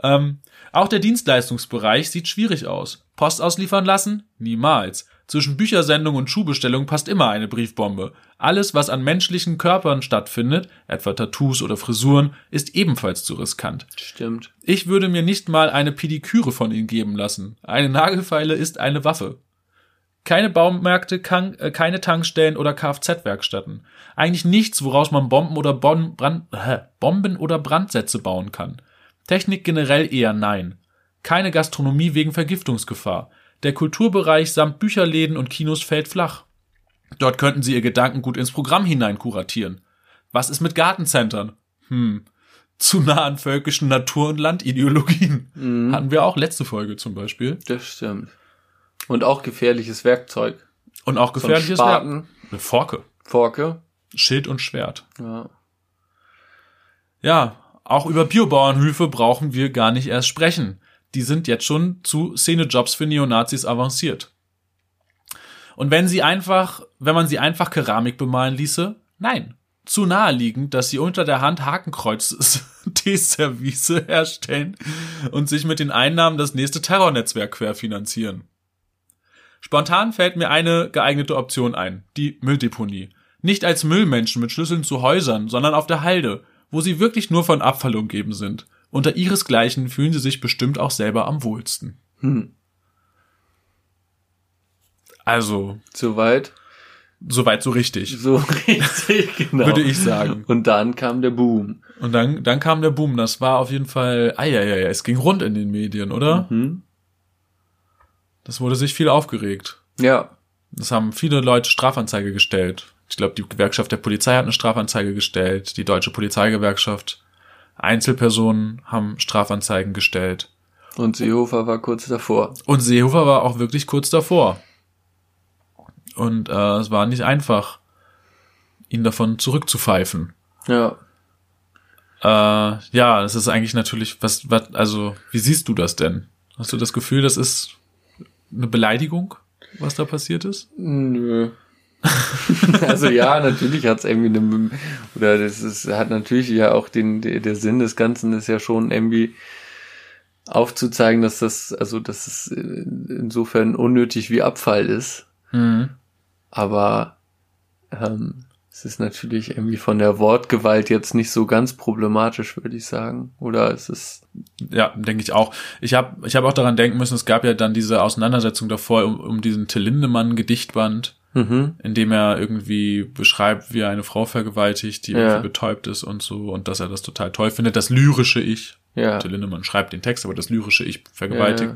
Ähm, auch der Dienstleistungsbereich sieht schwierig aus. Post ausliefern lassen? Niemals. Zwischen Büchersendung und Schuhbestellung passt immer eine Briefbombe. Alles, was an menschlichen Körpern stattfindet, etwa Tattoos oder Frisuren, ist ebenfalls zu riskant. Stimmt. Ich würde mir nicht mal eine Pediküre von ihnen geben lassen. Eine Nagelfeile ist eine Waffe. Keine Baumärkte, äh, keine Tankstellen oder Kfz-Werkstätten. Eigentlich nichts, woraus man Bomben oder Bon Brand Bomben oder Brandsätze bauen kann. Technik generell eher nein. Keine Gastronomie wegen Vergiftungsgefahr. Der Kulturbereich samt Bücherläden und Kinos fällt flach. Dort könnten sie ihr Gedankengut ins Programm hinein kuratieren. Was ist mit Gartencentern? Hm. Zu nah an völkischen Natur- und Landideologien. Mhm. Hatten wir auch letzte Folge zum Beispiel. Das stimmt. Und auch gefährliches Werkzeug. Und auch gefährliches Werk. Spaten, Eine Forke. Forke. Schild und Schwert. Ja. Ja, auch über Biobauernhöfe brauchen wir gar nicht erst sprechen. Die sind jetzt schon zu Szenejobs für Neonazis avanciert. Und wenn sie einfach, wenn man sie einfach Keramik bemalen ließe? Nein. Zu naheliegend, dass sie unter der Hand Hakenkreuz-Teeservice <laughs> herstellen und sich mit den Einnahmen das nächste Terrornetzwerk querfinanzieren. Spontan fällt mir eine geeignete Option ein, die Mülldeponie. Nicht als Müllmenschen mit Schlüsseln zu Häusern, sondern auf der Halde, wo sie wirklich nur von Abfall umgeben sind. Unter ihresgleichen fühlen sie sich bestimmt auch selber am wohlsten. Hm. Also, Soweit. soweit so richtig, So <laughs> richtig, genau. würde ich sagen. Und dann kam der Boom. Und dann, dann kam der Boom. Das war auf jeden Fall, ah ja, ja, ja, es ging rund in den Medien, oder? Mhm. Das wurde sich viel aufgeregt. Ja. Das haben viele Leute Strafanzeige gestellt. Ich glaube, die Gewerkschaft der Polizei hat eine Strafanzeige gestellt, die deutsche Polizeigewerkschaft. Einzelpersonen haben Strafanzeigen gestellt. Und Seehofer war kurz davor. Und Seehofer war auch wirklich kurz davor. Und äh, es war nicht einfach, ihn davon zurückzupfeifen. Ja. Äh, ja, das ist eigentlich natürlich, was, was, also, wie siehst du das denn? Hast du das Gefühl, das ist eine Beleidigung, was da passiert ist? Nö. <laughs> also ja, natürlich hat's irgendwie eine, oder das ist, hat natürlich ja auch den, der, der Sinn des Ganzen ist ja schon irgendwie aufzuzeigen, dass das, also, dass es insofern unnötig wie Abfall ist. Mhm. Aber ähm, es ist natürlich irgendwie von der Wortgewalt jetzt nicht so ganz problematisch, würde ich sagen. Oder es ist Ja, denke ich auch. Ich habe ich hab auch daran denken müssen, es gab ja dann diese Auseinandersetzung davor um, um diesen Till Lindemann-Gedichtband, mhm. in dem er irgendwie beschreibt, wie er eine Frau vergewaltigt, die Ja. irgendwie betäubt ist und so, und dass er das total toll findet. Das lyrische Ich. ja. Till Lindemann schreibt den Text, aber das lyrische Ich vergewaltigt.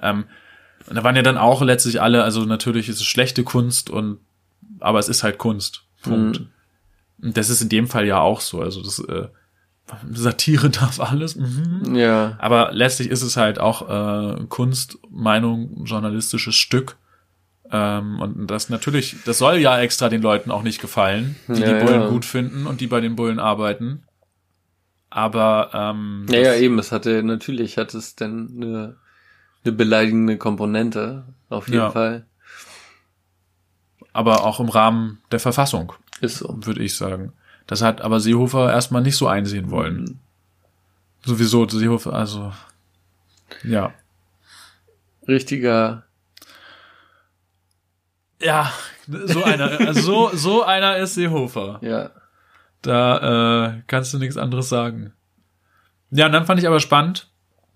Ähm, und da waren ja dann auch letztlich alle, also natürlich ist es schlechte Kunst und aber es ist halt Kunst. Punkt. Mhm. Und das ist in dem Fall ja auch so. Also das äh, Satire <laughs> darf alles. Mhm. Ja. Aber letztlich ist es halt auch äh, Kunst, Meinung, journalistisches Stück. Ähm, und das natürlich, das soll ja extra den Leuten auch nicht gefallen, die Ja, die Bullen ja. gut finden und die bei den Bullen arbeiten. Aber ähm, Ja, ja, eben, es hatte, natürlich hat es dann eine, eine beleidigende Komponente, auf jeden Ja. Fall. aber auch im Rahmen der Verfassung, Ist so. würde ich sagen. Das hat aber Seehofer erstmal nicht so einsehen wollen. Mhm. Sowieso, Seehofer, also ja. Richtiger, Ja, so einer, also so, so einer ist Seehofer. ja. Da äh, kannst du nichts anderes sagen. Ja, und dann fand ich aber spannend.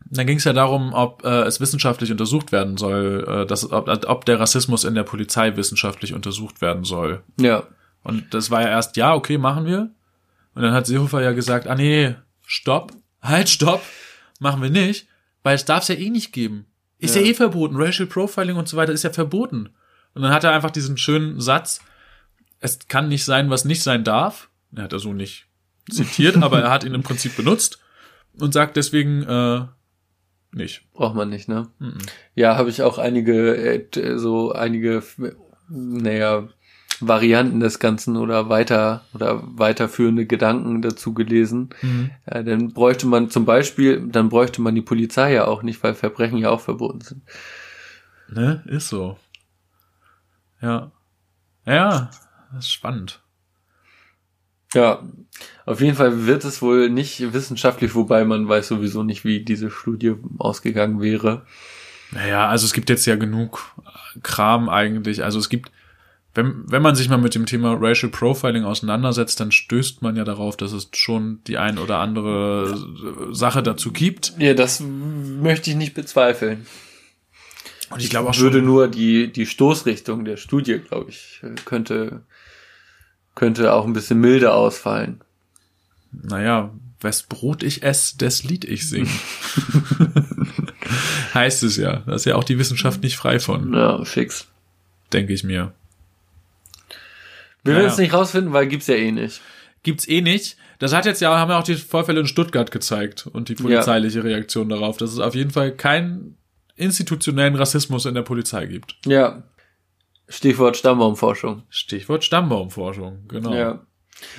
Dann ging es ja darum, ob äh, es wissenschaftlich untersucht werden soll, äh, dass, ob, ob der Rassismus in der Polizei wissenschaftlich untersucht werden soll. Ja. Und das war ja erst, ja, okay, machen wir. Und dann hat Seehofer ja gesagt, ah nee, stopp, <laughs> halt, stopp, machen wir nicht, weil es darf es ja eh nicht geben. Ist ja. Ja. eh verboten, Racial Profiling und so weiter ist ja verboten. Und dann hat er einfach diesen schönen Satz, es kann nicht sein, was nicht sein darf. Er hat er so nicht zitiert, <laughs> aber er hat ihn im Prinzip benutzt und sagt deswegen, äh, nicht. Braucht man nicht, ne? Mhm. Ja, habe ich auch einige, äh, so einige, naja, Varianten des Ganzen oder weiter oder weiterführende Gedanken dazu gelesen. Mhm. Ja, dann bräuchte man zum Beispiel, dann bräuchte man die Polizei ja auch nicht, weil Verbrechen ja auch verboten sind. Ne? Ist so. Ja. Ja, das ist spannend. Ja, auf jeden Fall wird es wohl nicht wissenschaftlich, wobei man weiß sowieso nicht, wie diese Studie ausgegangen wäre. Naja, also es gibt jetzt ja genug Kram eigentlich. Also es gibt, wenn, wenn man sich mal mit dem Thema Racial Profiling auseinandersetzt, dann stößt man ja darauf, dass es schon die ein oder andere Sache dazu gibt. Ja, das möchte ich nicht bezweifeln. Und ich glaube auch würde schon, nur die, die Stoßrichtung der Studie, glaube ich, könnte, könnte auch ein bisschen milder ausfallen. naja, wes Brot ich ess, des Lied ich sing. <laughs> <laughs> heißt es ja. Da ist ja auch die Wissenschaft nicht frei von, Ja, fix. denke ich mir. Wir Ja, werden es ja. nicht rausfinden, weil gibt's ja eh nicht. Gibt's eh nicht. Das hat jetzt ja, haben ja auch die Vorfälle in Stuttgart gezeigt und die polizeiliche Reaktion darauf, dass es auf jeden Fall keinen institutionellen Rassismus in der Polizei gibt. Ja. Stichwort Stammbaumforschung. Stichwort Stammbaumforschung, genau. Ja.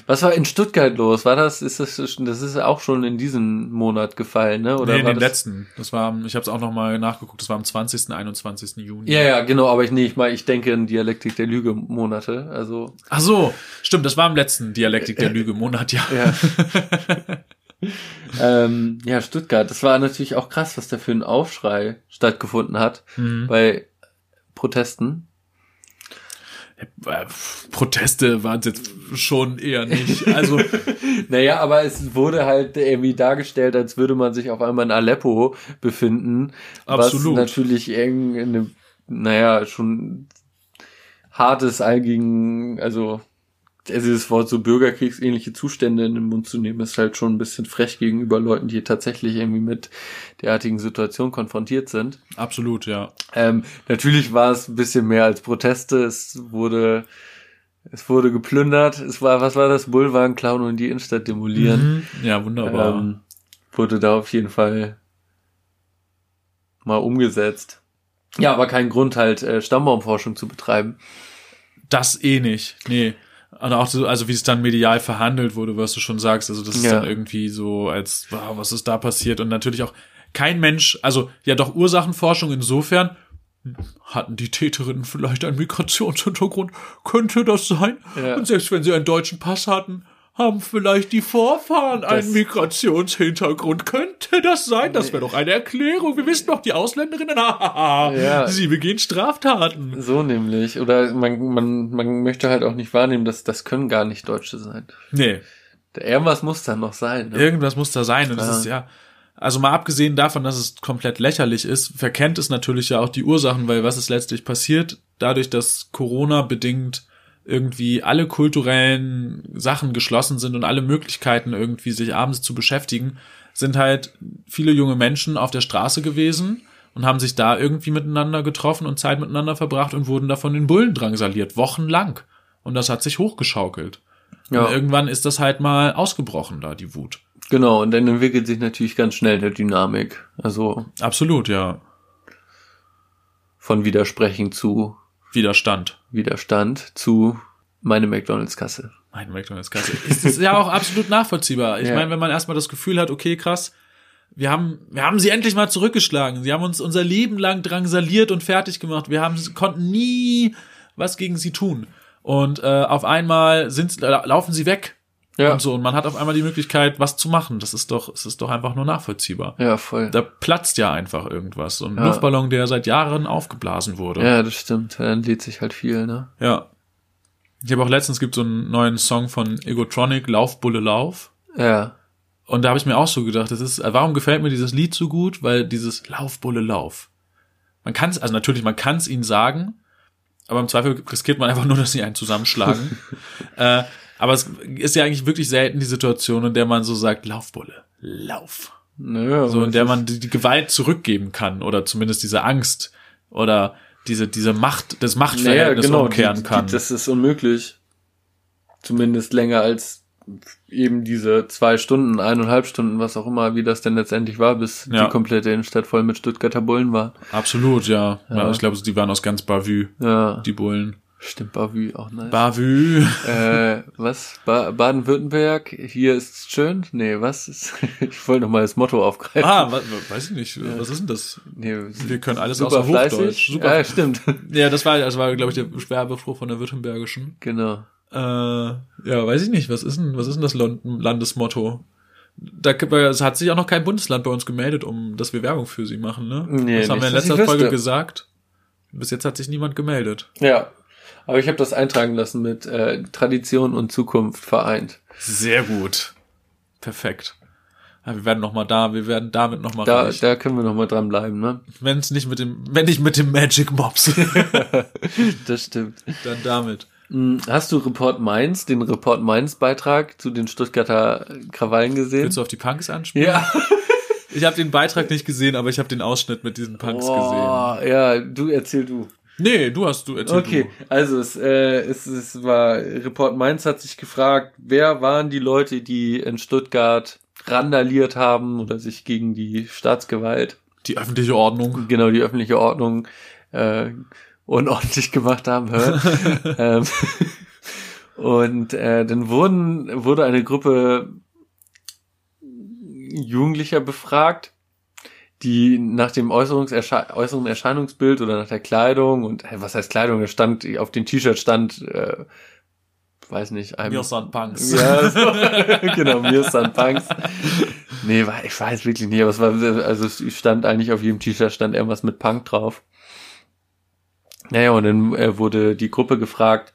Was war in Stuttgart los? War das, ist das, das ist auch schon in diesem Monat gefallen, ne? Oder nee, in den das? letzten. Das war, ich habe es auch noch mal nachgeguckt. Das war am 20., 21. Juni. Ja, ja, genau, aber ich, nee, ich meine, ich denke in Dialektik der Lüge Monate, also, Ach so, stimmt. Das war im letzten Dialektik der Lüge Monat, ja. ja. <laughs> <laughs> ähm, ja, Stuttgart, das war natürlich auch krass, was da für ein Aufschrei stattgefunden hat Mhm. bei Protesten. Äh, Proteste waren es jetzt schon eher nicht. Also <laughs> Naja, aber es wurde halt irgendwie dargestellt, als würde man sich auf einmal in Aleppo befinden. Absolut. Was natürlich irgendeine, naja, schon hartes allgegen, also also dieses Wort so bürgerkriegsähnliche Zustände in den Mund zu nehmen, ist halt schon ein bisschen frech gegenüber Leuten, die tatsächlich irgendwie mit derartigen Situationen konfrontiert sind. absolut, ja. Ähm, natürlich war es ein bisschen mehr als Proteste. Es wurde, es wurde geplündert. Es war, was war das? Bullwagen klauen und die Innenstadt demolieren. Mhm. Ja, wunderbar. Ähm, wurde da auf jeden Fall mal umgesetzt. Ja, aber kein Grund halt, äh, Stammbaumforschung zu betreiben. Das eh nicht. Nee. Und auch so, also wie es dann medial verhandelt wurde, was du schon sagst, also das ist Ja. dann irgendwie so als, wow, was ist da passiert? Und natürlich auch kein Mensch, also ja doch Ursachenforschung insofern, hatten die Täterinnen vielleicht einen Migrationshintergrund? Könnte das sein? Ja. Und selbst wenn sie einen deutschen Pass hatten, haben vielleicht die Vorfahren einen Das- Migrationshintergrund. Könnte das sein? Das wäre doch eine Erklärung. Wir wissen doch, die Ausländerinnen, <laughs> Ja. sie begehen Straftaten. So nämlich. Oder man, man, man möchte halt auch nicht wahrnehmen, dass das können gar nicht Deutsche sein. Nee, Irgendwas muss da noch sein. Ne? Irgendwas muss da sein. Und das Ja. ist ja, also mal abgesehen davon, dass es komplett lächerlich ist, verkennt es natürlich ja auch die Ursachen, weil was ist letztlich passiert? Dadurch, dass Corona bedingt irgendwie alle kulturellen Sachen geschlossen sind und alle Möglichkeiten irgendwie sich abends zu beschäftigen, sind halt viele junge Menschen auf der Straße gewesen und haben sich da irgendwie miteinander getroffen und Zeit miteinander verbracht und wurden davon in Bullen drangsaliert, wochenlang. Und das hat sich hochgeschaukelt. Ja. Und irgendwann ist das halt mal ausgebrochen da, die Wut. Genau, und dann entwickelt sich natürlich ganz schnell der Dynamik. Also Absolut, ja. von Widersprechen zu Widerstand. Widerstand zu meine McDonalds-Kasse. Meine McDonalds-Kasse. Ist es ja auch absolut nachvollziehbar. Ich Ja. meine, wenn man erstmal das Gefühl hat, okay, krass, wir haben, wir haben sie endlich mal zurückgeschlagen. Sie haben uns unser Leben lang drangsaliert und fertig gemacht. Wir haben, konnten nie was gegen sie tun. Und äh, auf einmal sind, la- laufen sie weg. Ja. Und so. Und man hat auf einmal die Möglichkeit, was zu machen. Das ist doch, es ist doch einfach nur nachvollziehbar. Ja, voll. Da platzt ja einfach irgendwas. So ein Ja. Luftballon, der seit Jahren aufgeblasen wurde. Ja, das stimmt. Dann lädt sich halt viel, ne? Ja. Ich habe auch letztens gibt so einen neuen Song von Egotronic, Lauf, Bulle, Lauf. Ja. Und da habe ich mir auch so gedacht, das ist, warum gefällt mir dieses Lied so gut? Weil dieses Lauf, Bulle, Lauf. Man kann es, also natürlich, man kann es ihnen sagen, aber im Zweifel riskiert man einfach nur, dass sie einen zusammenschlagen. <laughs> äh, aber es ist ja eigentlich wirklich selten die Situation, in der man so sagt, Lauf, Bulle, Lauf. Naja, So, in der man die, die Gewalt zurückgeben kann oder zumindest diese Angst oder diese, diese Macht, das Machtverhältnis umkehren die, kann. Die, das ist unmöglich. Zumindest länger als eben diese zwei Stunden, eineinhalb Stunden, was auch immer, wie das denn letztendlich war, bis Ja. die komplette Innenstadt voll mit Stuttgarter Bullen war. Absolut, ja. ja. Ja. ich glaube, die waren aus ganz Bavü, Ja, die Bullen. Stimmt, Bavü auch nice. Bavü. äh, was? Ba Baden-Württemberg, hier ist's schön? Nee, was ist? <laughs> ich wollte noch mal das Motto aufgreifen. Ah, wa- weiß ich nicht. Was ist denn das? nee, Wir können alles super außer Hochdeutsch. fleißig. Super. Ja, stimmt. <laughs> Ja, das war, das war, glaube ich, der Werbespruch von der Württembergischen. genau. Äh, ja, weiß ich nicht. Was ist denn, was ist denn das Land Landesmotto? Da es hat sich auch noch kein Bundesland bei uns gemeldet, um dass wir Werbung für sie machen, ne? Nee, das haben wir in letzter Folge gesagt. Bis jetzt hat sich niemand gemeldet. Ja. Aber ich habe das eintragen lassen mit äh, Tradition und Zukunft vereint. Sehr gut. Perfekt. Ja, wir werden noch mal da, wir werden damit noch mal Da, reich. da können wir noch mal dranbleiben, ne? Wenn es nicht mit dem, wenn nicht mit dem Magic Mobs, <laughs> <laughs> Das stimmt. dann damit. Hm, Hast du Report Mainz, den Report Mainz Beitrag zu den Stuttgarter Krawallen gesehen? Willst du auf die Punks anspielen? Ja. <laughs> Ich habe den Beitrag nicht gesehen, aber ich habe den Ausschnitt mit diesen Punks gesehen. Oh, ja, du erzähl du. Nee, du hast du erzähl Okay, also es, äh, es, es war, Report Mainz hat sich gefragt, wer waren die Leute, die in Stuttgart randaliert haben oder sich gegen die Staatsgewalt, du. Die öffentliche Ordnung. genau die öffentliche Ordnung, äh, unordentlich gemacht haben. <laughs> ähm, und äh, dann wurden, wurde eine Gruppe Jugendlicher befragt, die nach dem Äußerungsersche äußeren Erscheinungsbild oder nach der Kleidung und äh, was heißt Kleidung, da stand auf dem T-Shirt stand, äh, weiß nicht, einem Wir sind Punks. ja, so, <laughs> genau, mir sind Punks. Nee, ich weiß wirklich nicht, aber es war, also es stand eigentlich auf jedem T-Shirt stand irgendwas mit Punk drauf. Naja, und dann äh, wurde die Gruppe gefragt,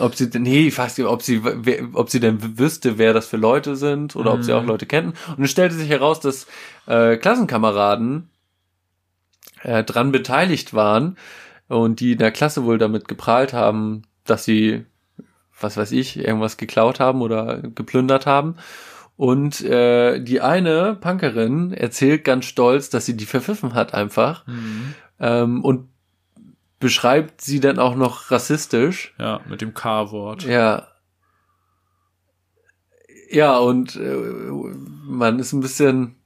ob sie, nee, ich weiß nicht, ob sie, wer, ob sie denn wüsste, wer das für Leute sind oder ob sie Mhm. auch Leute kennen. Und es stellte sich heraus, dass äh, Klassenkameraden äh, dran beteiligt waren und die in der Klasse wohl damit geprahlt haben, dass sie, was weiß ich, irgendwas geklaut haben oder geplündert haben. Und äh, die eine Punkerin erzählt ganz stolz, dass sie die verpfiffen hat einfach Mhm. ähm, und beschreibt sie dann auch noch rassistisch. Ja, mit dem K-Wort. Ja. Ja, und äh, man ist ein bisschen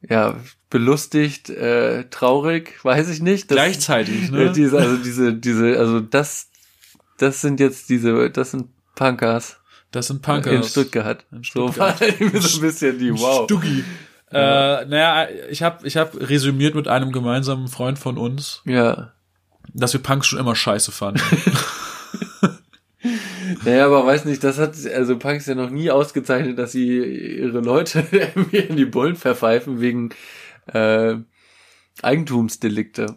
ja belustigt, äh, traurig, weiß ich nicht. Das- Gleichzeitig, <laughs> äh, ne? diese, also diese, diese, also das, das sind jetzt diese, das sind Punkers, Das sind in Punkers. Stuttgart. In So Stuttgart. war <laughs> irgendwie so ein bisschen die Wow. Stuggi. Äh, naja, ich habe ich hab resümiert mit einem gemeinsamen Freund von uns, Ja. dass wir Punks schon immer scheiße fanden. <laughs> Naja, aber weiß nicht, das hat, also Punks ja noch nie ausgezeichnet, dass sie ihre Leute <laughs> irgendwie in die Bullen verpfeifen wegen äh, Eigentumsdelikte.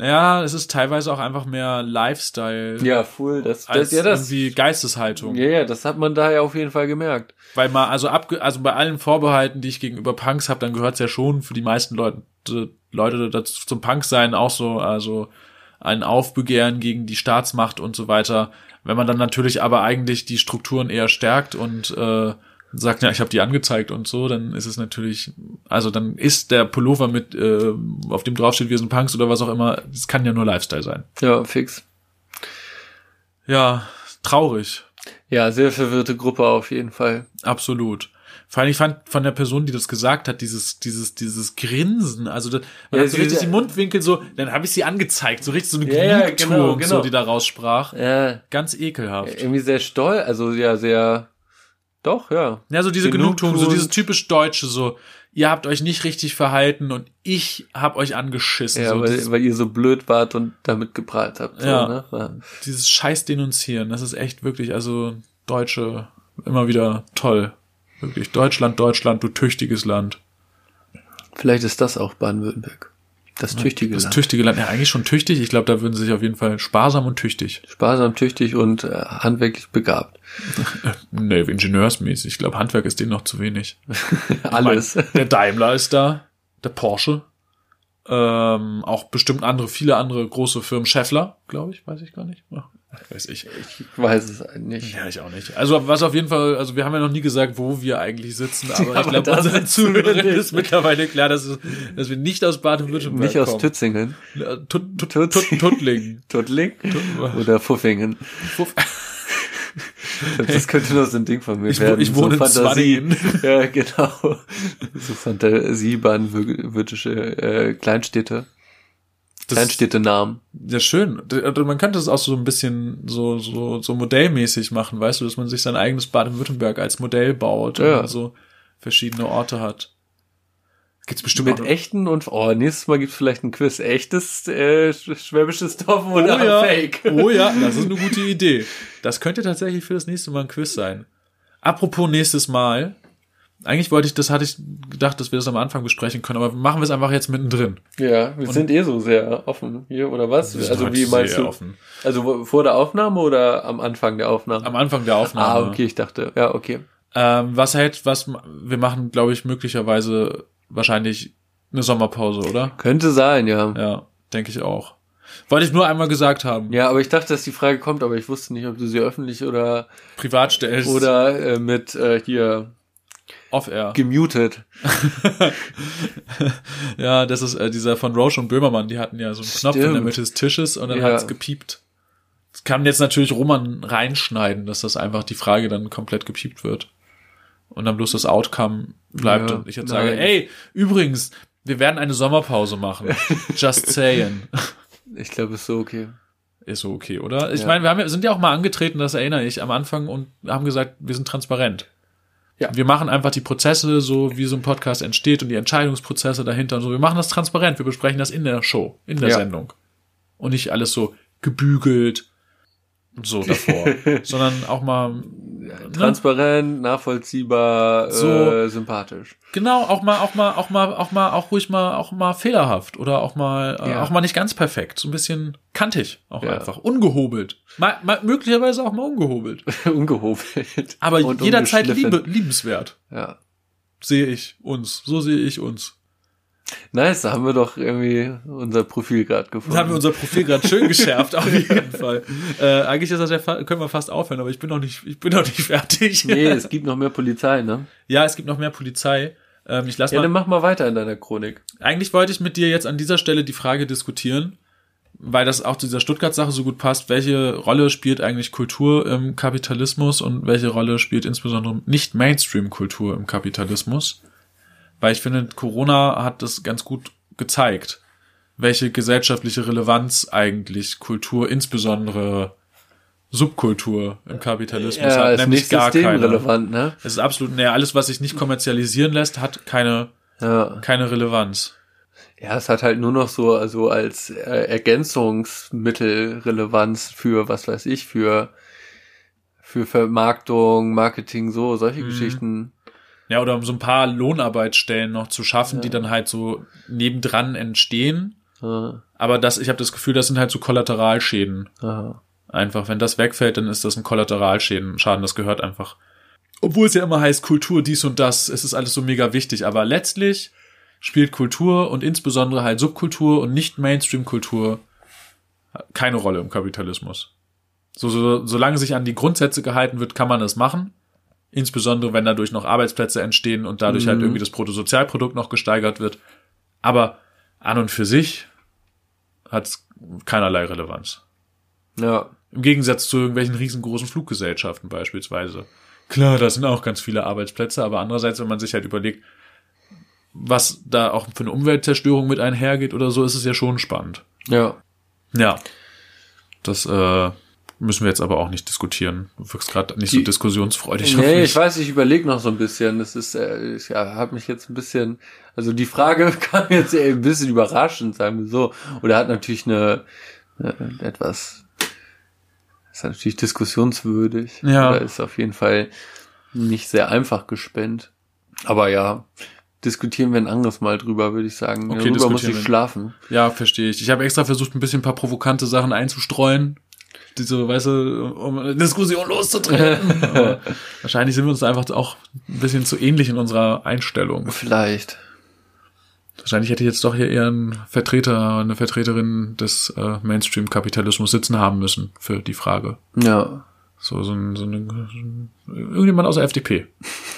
Naja, es ist teilweise auch einfach mehr Lifestyle Ja, full, das, als das, ja, das, irgendwie Geisteshaltung. ja, ja, das hat man da ja auf jeden Fall gemerkt. Weil mal, also abge also bei allen Vorbehalten, die ich gegenüber Punks habe, dann gehört's ja schon für die meisten Leute, Leute dazu, zum Punk sein auch so, also ein Aufbegehren gegen die Staatsmacht und so weiter. Wenn man dann natürlich aber eigentlich die Strukturen eher stärkt und äh, sagt, ja, ich habe die angezeigt und so, dann ist es natürlich, also dann ist der Pullover mit, äh, auf dem draufsteht, wir sind Punks oder was auch immer, das kann ja nur Lifestyle sein. Ja, fix. Ja, traurig. Ja, sehr verwirrte Gruppe auf jeden Fall. Absolut. Vor allem, ich fand von der Person, die das gesagt hat, dieses, dieses, dieses Grinsen, also das, man Ja, hat so richtig die Mundwinkel so, dann habe ich sie angezeigt, so richtig so eine Ja, ja, Genugtuung, genau, genau. so die da raussprach. Ja, Ganz ekelhaft. irgendwie sehr stolz, also ja, sehr, doch, ja. Ja, so diese Genugtuung. Genugtuung, so dieses typisch Deutsche, so, ihr habt euch nicht richtig verhalten und ich hab euch angeschissen. Ja, so weil, weil ihr so blöd wart und damit geprahlt habt. So, Ja. Ne? ja. dieses scheiß Denunzieren, das ist echt wirklich, also Deutsche, immer wieder toll. Wirklich, Deutschland, Deutschland, du tüchtiges Land. Vielleicht ist das auch Baden-Württemberg. Das tüchtige Das Land. tüchtige Land, ja eigentlich schon tüchtig. Ich glaube, da würden sie sich auf jeden Fall sparsam und tüchtig. Sparsam, tüchtig und äh, handwerklich begabt. <laughs> Nee, ingenieursmäßig. Ich glaube, Handwerk ist denen noch zu wenig. <laughs> Alles. Mein, der Daimler ist da, der Porsche. Ähm, auch bestimmt andere, viele andere große Firmen. Scheffler, glaube ich, weiß ich gar nicht. Weiß ich. Ich weiß es nicht. Ja, ich auch nicht. Also was auf jeden Fall, also wir haben ja noch nie gesagt, wo wir eigentlich sitzen, <laughs> aber Ja, ich glaube, unseren Zuhörern ist mittlerweile klar, dass, es, dass wir nicht aus Baden-Württemberg Nicht aus kommen. Tützingen. Tut, tut, tut, Tuttlingen. <laughs> Tuttling Tut- oder Pfuffingen. Puff. <laughs> Das könnte nur so ein Ding von mir Ich, werden. ich wohne so in Fantasie. Swanningen. Ja, genau. So fantasiebahnwürdige äh, Kleinstädte. Das- Kleinstädte-Namen. Ja, schön. Also Man könnte es auch so ein bisschen so, so, so modellmäßig machen, weißt du, dass man sich sein eigenes Baden-Württemberg als Modell baut Ja. und so verschiedene Orte hat. Gibt's bestimmt Mit echten und oh, nächstes Mal gibt's vielleicht ein Quiz. Echtes äh, sch- schwäbisches Dorf oder oh ja, Fake. Oh ja, <laughs> das ist eine gute Idee. Das könnte tatsächlich für das nächste Mal ein Quiz sein. Apropos nächstes Mal. Eigentlich wollte ich, das hatte ich gedacht, dass wir das am Anfang besprechen können, aber machen wir es einfach jetzt mittendrin. Ja, wir sind eh so sehr offen hier, oder was? Also heute wie meinst du? Offen. Also vor der Aufnahme oder am Anfang der Aufnahme? Am Anfang der Aufnahme. ah, okay, ich dachte. Ja, okay. Ähm, was hält, was, wir machen, glaube ich, möglicherweise wahrscheinlich eine Sommerpause, oder? Könnte sein, ja. Ja, denke ich auch. Wollte ich nur einmal gesagt haben. Ja, aber ich dachte, dass die Frage kommt, aber ich wusste nicht, ob du sie öffentlich oder Privat stellst. oder äh, mit äh, hier off-air. gemutet. <laughs> Ja, das ist äh, dieser von Roche und Böhmermann, die hatten ja so einen Knopf in der Stimmt. Mitte des Tisches und dann Ja. hat's gepiept. Das kann jetzt natürlich Roman reinschneiden, dass das einfach die Frage dann komplett gepiept wird. Und dann bloß das Outcome bleibt Ja, und ich jetzt nein. sage, ey, übrigens, wir werden eine Sommerpause machen. <laughs> Just saying. Ich glaube, ist so okay. Ist so okay, oder? Ich Ja. meine, wir haben, sind ja auch mal angetreten, das erinnere ich, am Anfang und haben gesagt, wir sind transparent. Ja. Wir machen einfach die Prozesse, so wie so ein Podcast entsteht und die Entscheidungsprozesse dahinter und so. Wir machen das transparent. Wir besprechen das in der Show, in der Ja. Sendung. Und nicht alles so gebügelt und so davor, <laughs> sondern auch mal? Transparent, nachvollziehbar, So. äh, sympathisch. genau, auch mal, auch mal, auch mal, auch mal, auch ruhig mal, auch mal fehlerhaft oder auch mal, äh, Ja. auch mal nicht ganz perfekt. So ein bisschen kantig auch Ja. einfach. Ungehobelt. Mal, mal, möglicherweise auch mal ungehobelt. <laughs> Ungehobelt. Aber Und jederzeit liebe, liebenswert, Ja. sehe ich uns. So sehe ich uns. Nice, da haben wir doch irgendwie unser Profil gerade gefunden. Dann haben wir unser Profil gerade schön geschärft, auf jeden Fall. <laughs> Äh, eigentlich ist das ja, können wir fast aufhören, aber ich bin noch nicht, ich bin noch nicht fertig. nee, <laughs> es gibt noch mehr Polizei, ne? ja, es gibt noch mehr Polizei. Ähm, ich lass Ja, mal, dann mach mal weiter in deiner Chronik. eigentlich wollte ich mit dir jetzt an dieser Stelle die Frage diskutieren, weil das auch zu dieser Stuttgart-Sache so gut passt. Welche Rolle spielt eigentlich Kultur im Kapitalismus und welche Rolle spielt insbesondere nicht Mainstream-Kultur im Kapitalismus? Weil ich finde, Corona hat das ganz gut gezeigt, welche gesellschaftliche Relevanz eigentlich Kultur, insbesondere Subkultur im Kapitalismus Ja, hat, ist nämlich gar keine. ne? Es ist absolut, naja, alles, was sich nicht kommerzialisieren lässt, hat keine, Ja. keine Relevanz. Ja, es hat halt nur noch so also als äh, Ergänzungsmittel Relevanz für was weiß ich für für Vermarktung, Marketing, so solche Mhm. Geschichten. Ja, oder um so ein paar Lohnarbeitsstellen noch zu schaffen, die dann halt so nebendran entstehen. Ja, Aber das, ich habe das Gefühl, das sind halt so Kollateralschäden. ja. Einfach, wenn das wegfällt, dann ist das ein Kollateralschäden. Schaden, das gehört einfach. Obwohl es ja immer heißt, Kultur, dies und das, es ist alles so mega wichtig. Aber letztlich spielt Kultur und insbesondere halt Subkultur und nicht Mainstream-Kultur keine Rolle im Kapitalismus. So, so, solange sich an die Grundsätze gehalten wird, kann man es machen. Insbesondere, wenn dadurch noch Arbeitsplätze entstehen und dadurch halt Mhm. irgendwie das Bruttosozialprodukt noch gesteigert wird. Aber an und für sich hat es keinerlei Relevanz. ja. Im Gegensatz zu irgendwelchen riesengroßen Fluggesellschaften beispielsweise. Klar, da sind auch ganz viele Arbeitsplätze, aber andererseits, wenn man sich halt überlegt, was da auch für eine Umweltzerstörung mit einhergeht oder so, ist es ja schon spannend. Ja. Ja. Das äh, müssen wir jetzt aber auch nicht diskutieren. Du wirkst gerade nicht so Die- diskussionsfreudig auf Nee, ich weiß, ich überlege noch so ein bisschen. Das ist, äh, ich ja, habe mich jetzt ein bisschen, also die Frage <laughs> kam jetzt ein bisschen überraschend, sagen wir so. Oder hat natürlich eine, äh, etwas, ist natürlich diskussionswürdig. Ja. Oder ist auf jeden Fall nicht sehr einfach gespennt. Aber ja, diskutieren wir ein anderes Mal drüber, würde ich sagen. Okay, Darüber muss ich schlafen. Ja, verstehe ich. Ich habe extra versucht, ein bisschen ein paar provokante Sachen einzustreuen. Diese, weißt du, um eine Diskussion loszutreten. <laughs> Wahrscheinlich sind wir uns einfach auch ein bisschen zu ähnlich in unserer Einstellung. Vielleicht. Wahrscheinlich hätte ich jetzt doch hier eher einen Vertreter, eine Vertreterin des äh, Mainstream-Kapitalismus sitzen haben müssen für die Frage. Ja. So, so, ein, so eine, irgendjemand aus der FDP.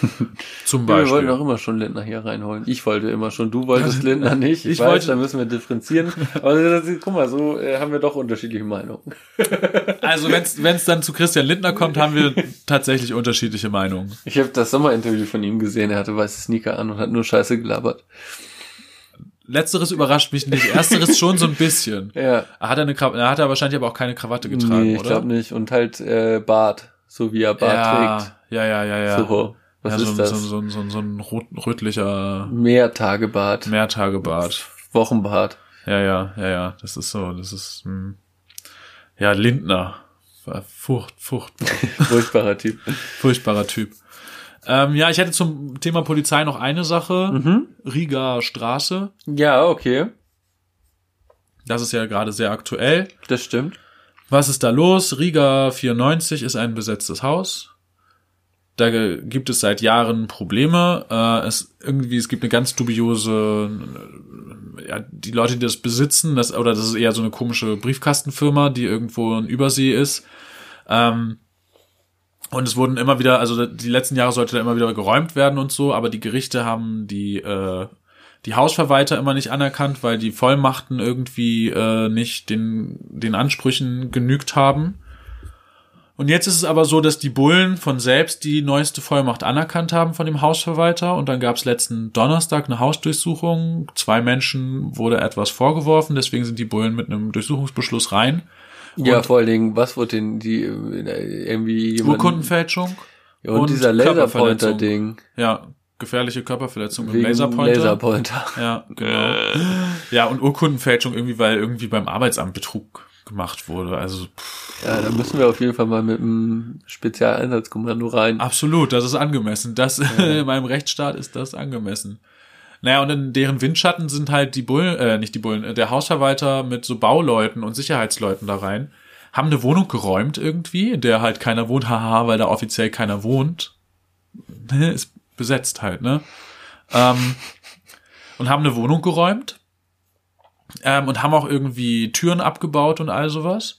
<laughs> Zum Wir Beispiel. wollten auch immer schon Lindner hier reinholen. Ich wollte immer schon, du wolltest Lindner nicht. Ich, Ich weiß, wollte- da müssen wir differenzieren. Aber das, guck mal, so äh, haben wir doch unterschiedliche Meinungen. <laughs> Also wenn es dann zu Christian Lindner kommt, haben wir tatsächlich unterschiedliche Meinungen. Ich habe das Sommerinterview von ihm gesehen. Er hatte weiße Sneaker an und hat nur Scheiße gelabert. Letzteres überrascht mich nicht. Ersteres schon so ein bisschen. <laughs> Ja. Hat er eine er hat er wahrscheinlich aber auch keine Krawatte getragen, nee, ich oder? glaube nicht. Und halt äh, Bart, so wie er Bart ja, trägt. ja, ja, ja, ja. So, was ja, ist so, das? So, so, so, so ein rot, rötlicher Mehrtagebart. Mehrtagebart. Wochenbart. Ja, ja, ja, ja. Das ist so, das ist hm. ja Lindner. Furcht, Furcht, <laughs> Furchtbarer Typ. furchtbarer Typ. Ähm, ja, ich hätte zum Thema Polizei noch eine Sache. Mhm. Riga Straße. Ja, okay. Das ist ja gerade sehr aktuell. Das stimmt. Was ist da los? Riga 94 ist ein besetztes Haus. Da gibt es seit Jahren Probleme. Äh, es irgendwie es gibt eine ganz dubiose äh, ja, die Leute, die das besitzen, das oder das ist eher so eine komische Briefkastenfirma, die irgendwo in Übersee ist. Ähm, und es wurden immer wieder, also die letzten Jahre sollte da immer wieder geräumt werden und so, aber die Gerichte haben die äh, die Hausverwalter immer nicht anerkannt, weil die Vollmachten irgendwie äh, nicht den, den Ansprüchen genügt haben. Und jetzt ist es aber so, dass die Bullen von selbst die neueste Vollmacht anerkannt haben von dem Hausverwalter. Und dann gab es letzten Donnerstag eine Hausdurchsuchung. Zwei Menschen wurde etwas vorgeworfen, deswegen sind die Bullen mit einem Durchsuchungsbeschluss rein. Ja, Und- vor allen Dingen, was wurde denn die äh, irgendwie jemand- Urkundenfälschung. ja, und, und dieser Laserpointer-Ding. Ja, gefährliche Körperverletzung mit Laserpointer. Laserpointer. Ja, genau. Ja, und Urkundenfälschung irgendwie, weil irgendwie beim Arbeitsamt Betrug gemacht wurde. Also pff, Ja, da müssen wir auf jeden Fall mal mit dem Spezialeinsatzkommando rein. absolut, das ist angemessen. Das <laughs> in meinem Rechtsstaat ist das angemessen. Naja, und in deren Windschatten sind halt die Bullen, äh, nicht die Bullen, äh, der Hausverwalter mit so Bauleuten und Sicherheitsleuten da rein, haben eine Wohnung geräumt irgendwie, in der halt keiner wohnt, <laughs> haha, weil da offiziell keiner wohnt. Ist besetzt halt, ne? Ähm, und haben eine Wohnung geräumt. Ähm, und haben auch irgendwie Türen abgebaut und all sowas.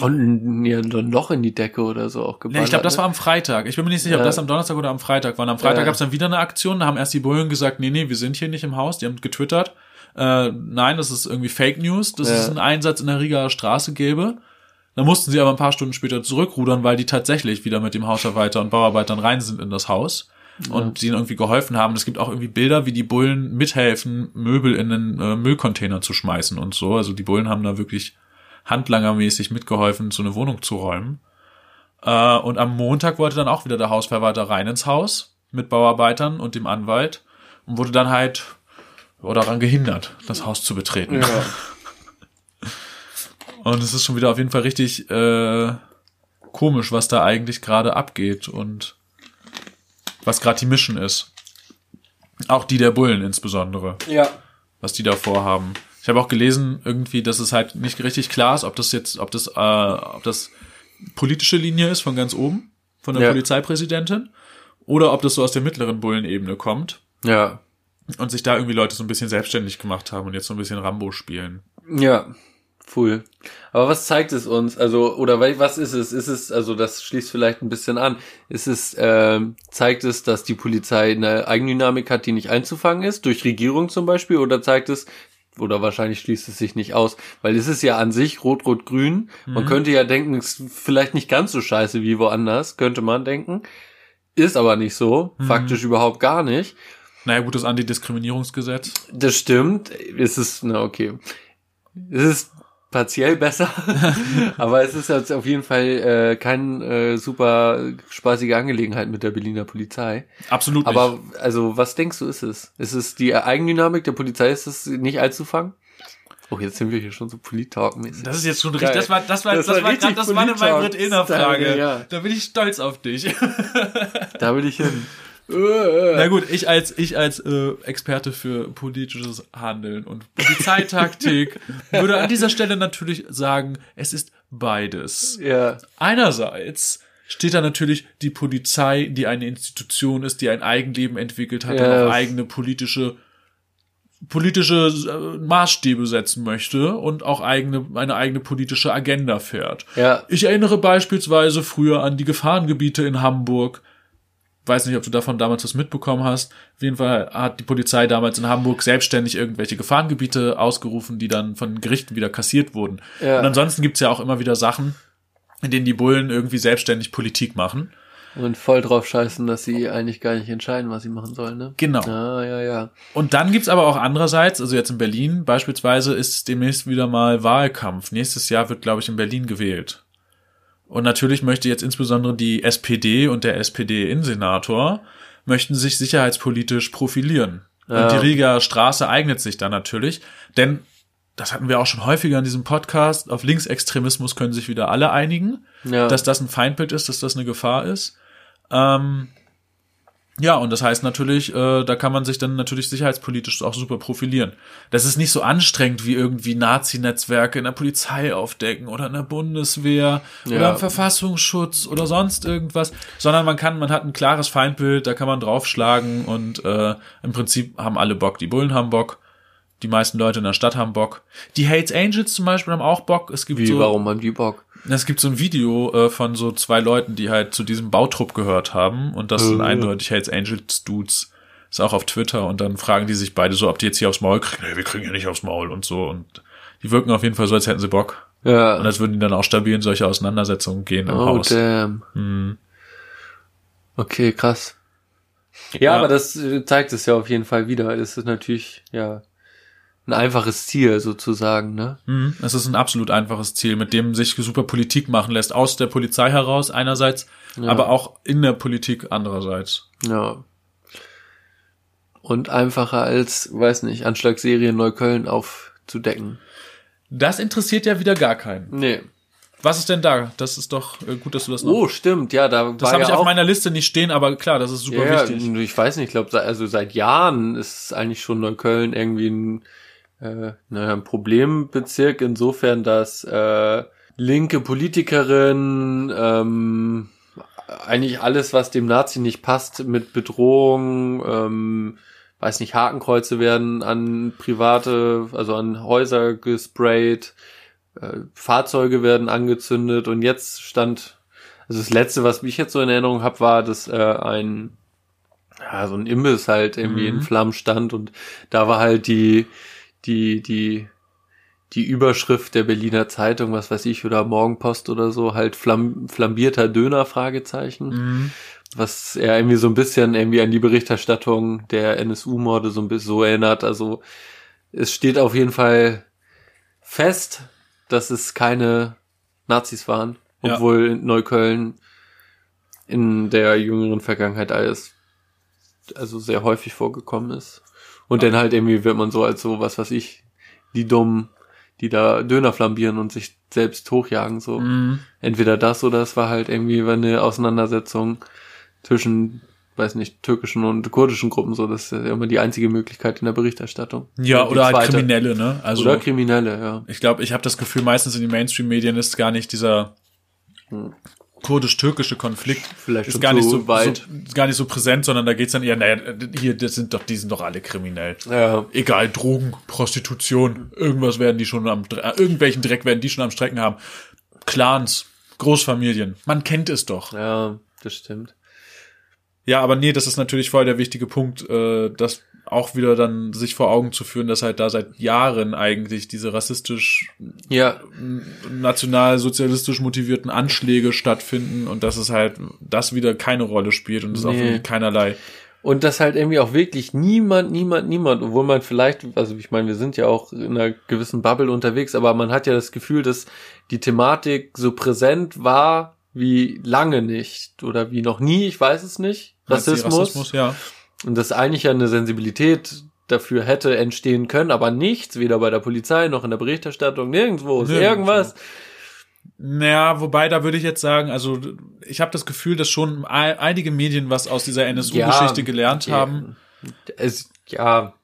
Und ja, ein Loch in die Decke oder so auch geballert. Nee, ich glaube, das ne? war am Freitag. Ich bin mir nicht sicher, ob Ja. das am Donnerstag oder am Freitag war. Und am Freitag Ja. gab es dann wieder eine Aktion. Da haben erst die Bullen gesagt, nee, nee, wir sind hier nicht im Haus. Die haben getwittert. Äh, nein, das ist irgendwie Fake News, dass Ja. es einen Einsatz in der Rigaer Straße gäbe. Da mussten sie aber ein paar Stunden später zurückrudern, weil die tatsächlich wieder mit dem Hausarbeiter und Bauarbeitern rein sind in das Haus und ihnen irgendwie geholfen haben. Es gibt auch irgendwie Bilder, wie die Bullen mithelfen, Möbel in den äh, Müllcontainer zu schmeißen und so. Also die Bullen haben da wirklich handlangermäßig mitgeholfen, so eine Wohnung zu räumen. Äh, und am Montag wollte dann auch wieder der Hausverwalter rein ins Haus mit Bauarbeitern und dem Anwalt und wurde dann halt oder daran gehindert, das Haus zu betreten. Ja. <laughs> Und es ist schon wieder auf jeden Fall richtig äh, komisch, was da eigentlich gerade abgeht und was gerade die Mission ist. Auch die der Bullen insbesondere, ja. was die da vorhaben. Ich habe auch gelesen irgendwie, dass es halt nicht richtig klar ist, ob das jetzt, ob das, äh, ob das politische Linie ist von ganz oben, von der Ja. Polizeipräsidentin, oder ob das so aus der mittleren Bullenebene kommt Ja. und sich da irgendwie Leute so ein bisschen selbstständig gemacht haben und jetzt so ein bisschen Rambo spielen. Ja. Cool. Aber was zeigt es uns? Also, oder was ist es? Ist es, also das schließt vielleicht ein bisschen an. Ist es, ähm, zeigt es, dass die Polizei eine Eigendynamik hat, die nicht einzufangen ist, durch Regierung zum Beispiel, oder zeigt es, oder wahrscheinlich schließt es sich nicht aus, weil es ist ja an sich rot-rot-grün. Man könnte ja denken, es ist vielleicht nicht ganz so scheiße wie woanders, könnte man denken. Ist aber nicht so, faktisch überhaupt gar nicht. Naja, gut, das Antidiskriminierungsgesetz. Das stimmt. Es ist, na okay. Es ist partiell besser, <laughs> aber es ist jetzt auf jeden Fall äh, keine äh, super spaßige Angelegenheit mit der Berliner Polizei. Absolut nicht. Aber also, was denkst du, ist es? Ist es die Eigendynamik der Polizei? Ist es nicht einzufangen? Oh, jetzt sind wir hier schon so Polit-Talk-mäßig. Das ist jetzt schon richtig, das war, das war, Das das, war war, grad, das war eine. Maybrit Illner Frage. Ja. Da bin ich stolz auf dich. Da will ich hin. <laughs> Na gut, ich als, ich als äh, Experte für politisches Handeln und Polizeitaktik <laughs> würde an dieser Stelle natürlich sagen, es ist beides. Ja, Einerseits steht da natürlich die Polizei, die eine Institution ist, die ein Eigenleben entwickelt hat und Ja. auch eigene politische politische äh, Maßstäbe setzen möchte und auch eigene, eine eigene politische Agenda fährt. Ja. Ich erinnere beispielsweise früher an die Gefahrengebiete in Hamburg. Weiß nicht, ob du davon damals was mitbekommen hast. Auf jeden Fall hat die Polizei damals in Hamburg selbstständig irgendwelche Gefahrengebiete ausgerufen, die dann von Gerichten wieder kassiert wurden. Ja. Und ansonsten gibt's ja auch immer wieder Sachen, in denen die Bullen irgendwie selbstständig Politik machen. Und voll drauf scheißen, dass sie eigentlich gar nicht entscheiden, was sie machen sollen, ne? Genau. Ja, ja, ja. Und dann gibt's aber auch andererseits, also jetzt in Berlin beispielsweise ist demnächst wieder mal Wahlkampf. Nächstes Jahr wird, glaube ich, in Berlin gewählt. Und natürlich möchte jetzt insbesondere die SPD und der SPD-Innensenator möchten sich sicherheitspolitisch profilieren. Ja. Und die Rieger Straße eignet sich da natürlich, denn das hatten wir auch schon häufiger in diesem Podcast, auf Linksextremismus können sich wieder alle einigen, Ja. dass das ein Feindbild ist, dass das eine Gefahr ist. Ähm, ja, und das heißt natürlich, äh, da kann man sich dann natürlich sicherheitspolitisch auch super profilieren. Das ist nicht so anstrengend wie irgendwie Nazi-Netzwerke in der Polizei aufdecken oder in der Bundeswehr Ja. oder im Verfassungsschutz oder sonst irgendwas, sondern man kann, man hat ein klares Feindbild, da kann man draufschlagen und äh, im Prinzip haben alle Bock. Die Bullen haben Bock, die meisten Leute in der Stadt haben Bock. Die Hates Angels zum Beispiel haben auch Bock. Es gibt Wie, so, warum haben die Bock? Es gibt so ein Video äh, von so zwei Leuten, die halt zu diesem Bautrupp gehört haben und das sind Äh. eindeutig Hates Angels Dudes. Ist auch auf Twitter und dann fragen die sich beide so, ob die jetzt hier aufs Maul kriegen. Nee, wir kriegen ja nicht aufs Maul und so und die wirken auf jeden Fall so, als hätten sie Bock. Und Ja. als würden die dann auch stabil in solche Auseinandersetzungen gehen im Oh, Haus. damn. Hm. Okay, krass. Ja, Ja. aber das äh, zeigt es ja auf jeden Fall wieder. Es ist natürlich, ja, ein einfaches Ziel sozusagen, ne? Mhm. Es ist ein absolut einfaches Ziel, mit dem sich super Politik machen lässt. Aus der Polizei heraus einerseits, aber auch in der Politik andererseits. Ja. Und einfacher als, weiß nicht, Anschlagsserie Neukölln aufzudecken. Das interessiert ja wieder gar keinen. Nee. Was ist denn da? Das ist doch äh, gut, dass du das noch Oh, stimmt, ja, da Das habe ja ich auf meiner Liste nicht stehen, aber klar, das ist super ja, wichtig. ich weiß nicht, ich glaube, also seit Jahren ist eigentlich schon Neukölln irgendwie ein, äh, naja, ein Problembezirk insofern, dass äh, linke Politikerin ähm, eigentlich alles, was dem Nazi nicht passt, mit Bedrohung, ähm, weiß nicht, Hakenkreuze werden an private, also an Häuser gesprayt, äh, Fahrzeuge werden angezündet und jetzt stand, also das letzte, was ich jetzt so in Erinnerung habe, war, dass äh, ein ja, so ein Imbiss halt irgendwie in Mhm. Flammen stand und da war halt die die die die Überschrift der Berliner Zeitung, was weiß ich, oder Morgenpost oder so, halt flam flambierter Döner, Fragezeichen Mhm. was er irgendwie so ein bisschen irgendwie an die Berichterstattung der NSU-Morde so ein bisschen so erinnert. Also es steht auf jeden Fall fest, dass es keine Nazis waren, Ja. obwohl in Neukölln in der jüngeren Vergangenheit alles also sehr häufig vorgekommen ist. Und dann halt irgendwie wird man so als so, was weiß ich, die Dummen, die da Döner flambieren und sich selbst hochjagen, so Mhm. entweder das oder es war halt irgendwie eine Auseinandersetzung zwischen, weiß nicht, türkischen und kurdischen Gruppen, so das ist ja immer die einzige Möglichkeit in der Berichterstattung. Ja, oder halt Kriminelle, ne? Also oder Kriminelle, ja. ich glaube, ich habe das Gefühl, meistens in den Mainstream-Medien ist gar nicht dieser Hm. Kurdisch-türkische Konflikt Vielleicht ist gar nicht so weit. So, gar nicht so präsent, sondern da geht's dann eher, naja, hier, das sind doch, die sind doch alle kriminell. Ja, Egal, Drogen, Prostitution, irgendwas werden die schon am, irgendwelchen Dreck werden die schon am Strecken haben. Clans, Großfamilien, man kennt es doch. ja, das stimmt. Ja, aber nee, das ist natürlich voll der wichtige Punkt, äh, das auch wieder dann sich vor Augen zu führen, dass halt da seit Jahren eigentlich diese rassistisch, Ja, nationalsozialistisch motivierten Anschläge stattfinden und dass es halt das wieder keine Rolle spielt und es auch Nee. irgendwie keinerlei. und das halt irgendwie auch wirklich niemand, niemand, niemand, obwohl man vielleicht, also ich meine, wir sind ja auch in einer gewissen Bubble unterwegs, aber man hat ja das Gefühl, dass die Thematik so präsent war wie lange nicht oder wie noch nie, ich weiß es nicht. Rassismus. Rassismus, ja. Und dass eigentlich ja eine Sensibilität dafür hätte entstehen können, aber nichts, weder bei der Polizei noch in der Berichterstattung, nirgendwo, ist Nirgendwo. irgendwas. Naja, wobei, da würde ich jetzt sagen, also ich habe das Gefühl, dass schon ein- einige Medien was aus dieser NSU-Geschichte Ja, gelernt haben. Es, ja,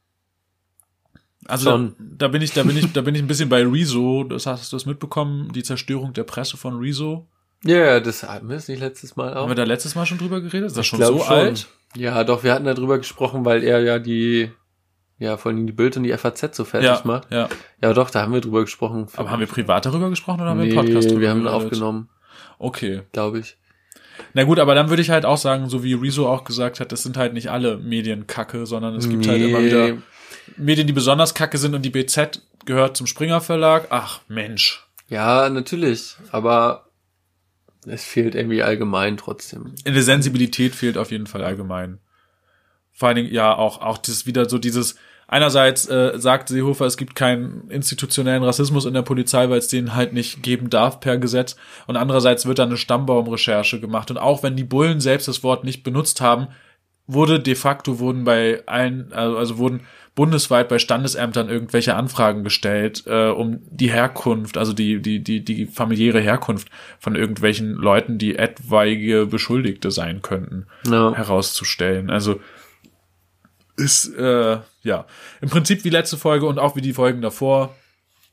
Also Schon. da, da bin ich, da bin ich, da bin ich ein bisschen bei Rezo. Das hast du das mitbekommen, die Zerstörung der Presse von Rezo. ja, ja, das hatten wir es nicht letztes Mal auch. Haben wir da letztes Mal schon drüber geredet? Ist das schon glaub so alt? Ja, doch, wir hatten darüber gesprochen, weil er ja die ja, vor allem die Bild und die FAZ so fertig Ja, macht. ja. Ja, doch, da haben wir drüber gesprochen. Aber haben wir privat darüber gesprochen oder haben nee, wir einen Podcast drüber wir haben geredet? aufgenommen, Okay. glaube ich. Na gut, aber dann würde ich halt auch sagen, so wie Rezo auch gesagt hat, es sind halt nicht alle Medien kacke, sondern es gibt halt immer wieder Medien, die besonders kacke sind und die BZ gehört zum Springer Verlag. Ach, Mensch. Ja, natürlich, aber es fehlt irgendwie allgemein trotzdem. In der Sensibilität fehlt auf jeden Fall allgemein. Vor allen Dingen, ja, auch, auch dieses wieder so dieses, einerseits äh, sagt Seehofer, es gibt keinen institutionellen Rassismus in der Polizei, weil es den halt nicht geben darf per Gesetz. Und andererseits wird da eine Stammbaumrecherche gemacht. Und auch wenn die Bullen selbst das Wort nicht benutzt haben, wurde de facto wurden bei allen, also, also wurden bundesweit bei Standesämtern irgendwelche Anfragen gestellt, äh, um die Herkunft, also die, die, die, die familiäre Herkunft von irgendwelchen Leuten, die etwaige Beschuldigte sein könnten, Ja. herauszustellen. Also ist äh, ja im Prinzip wie letzte Folge und auch wie die Folgen davor.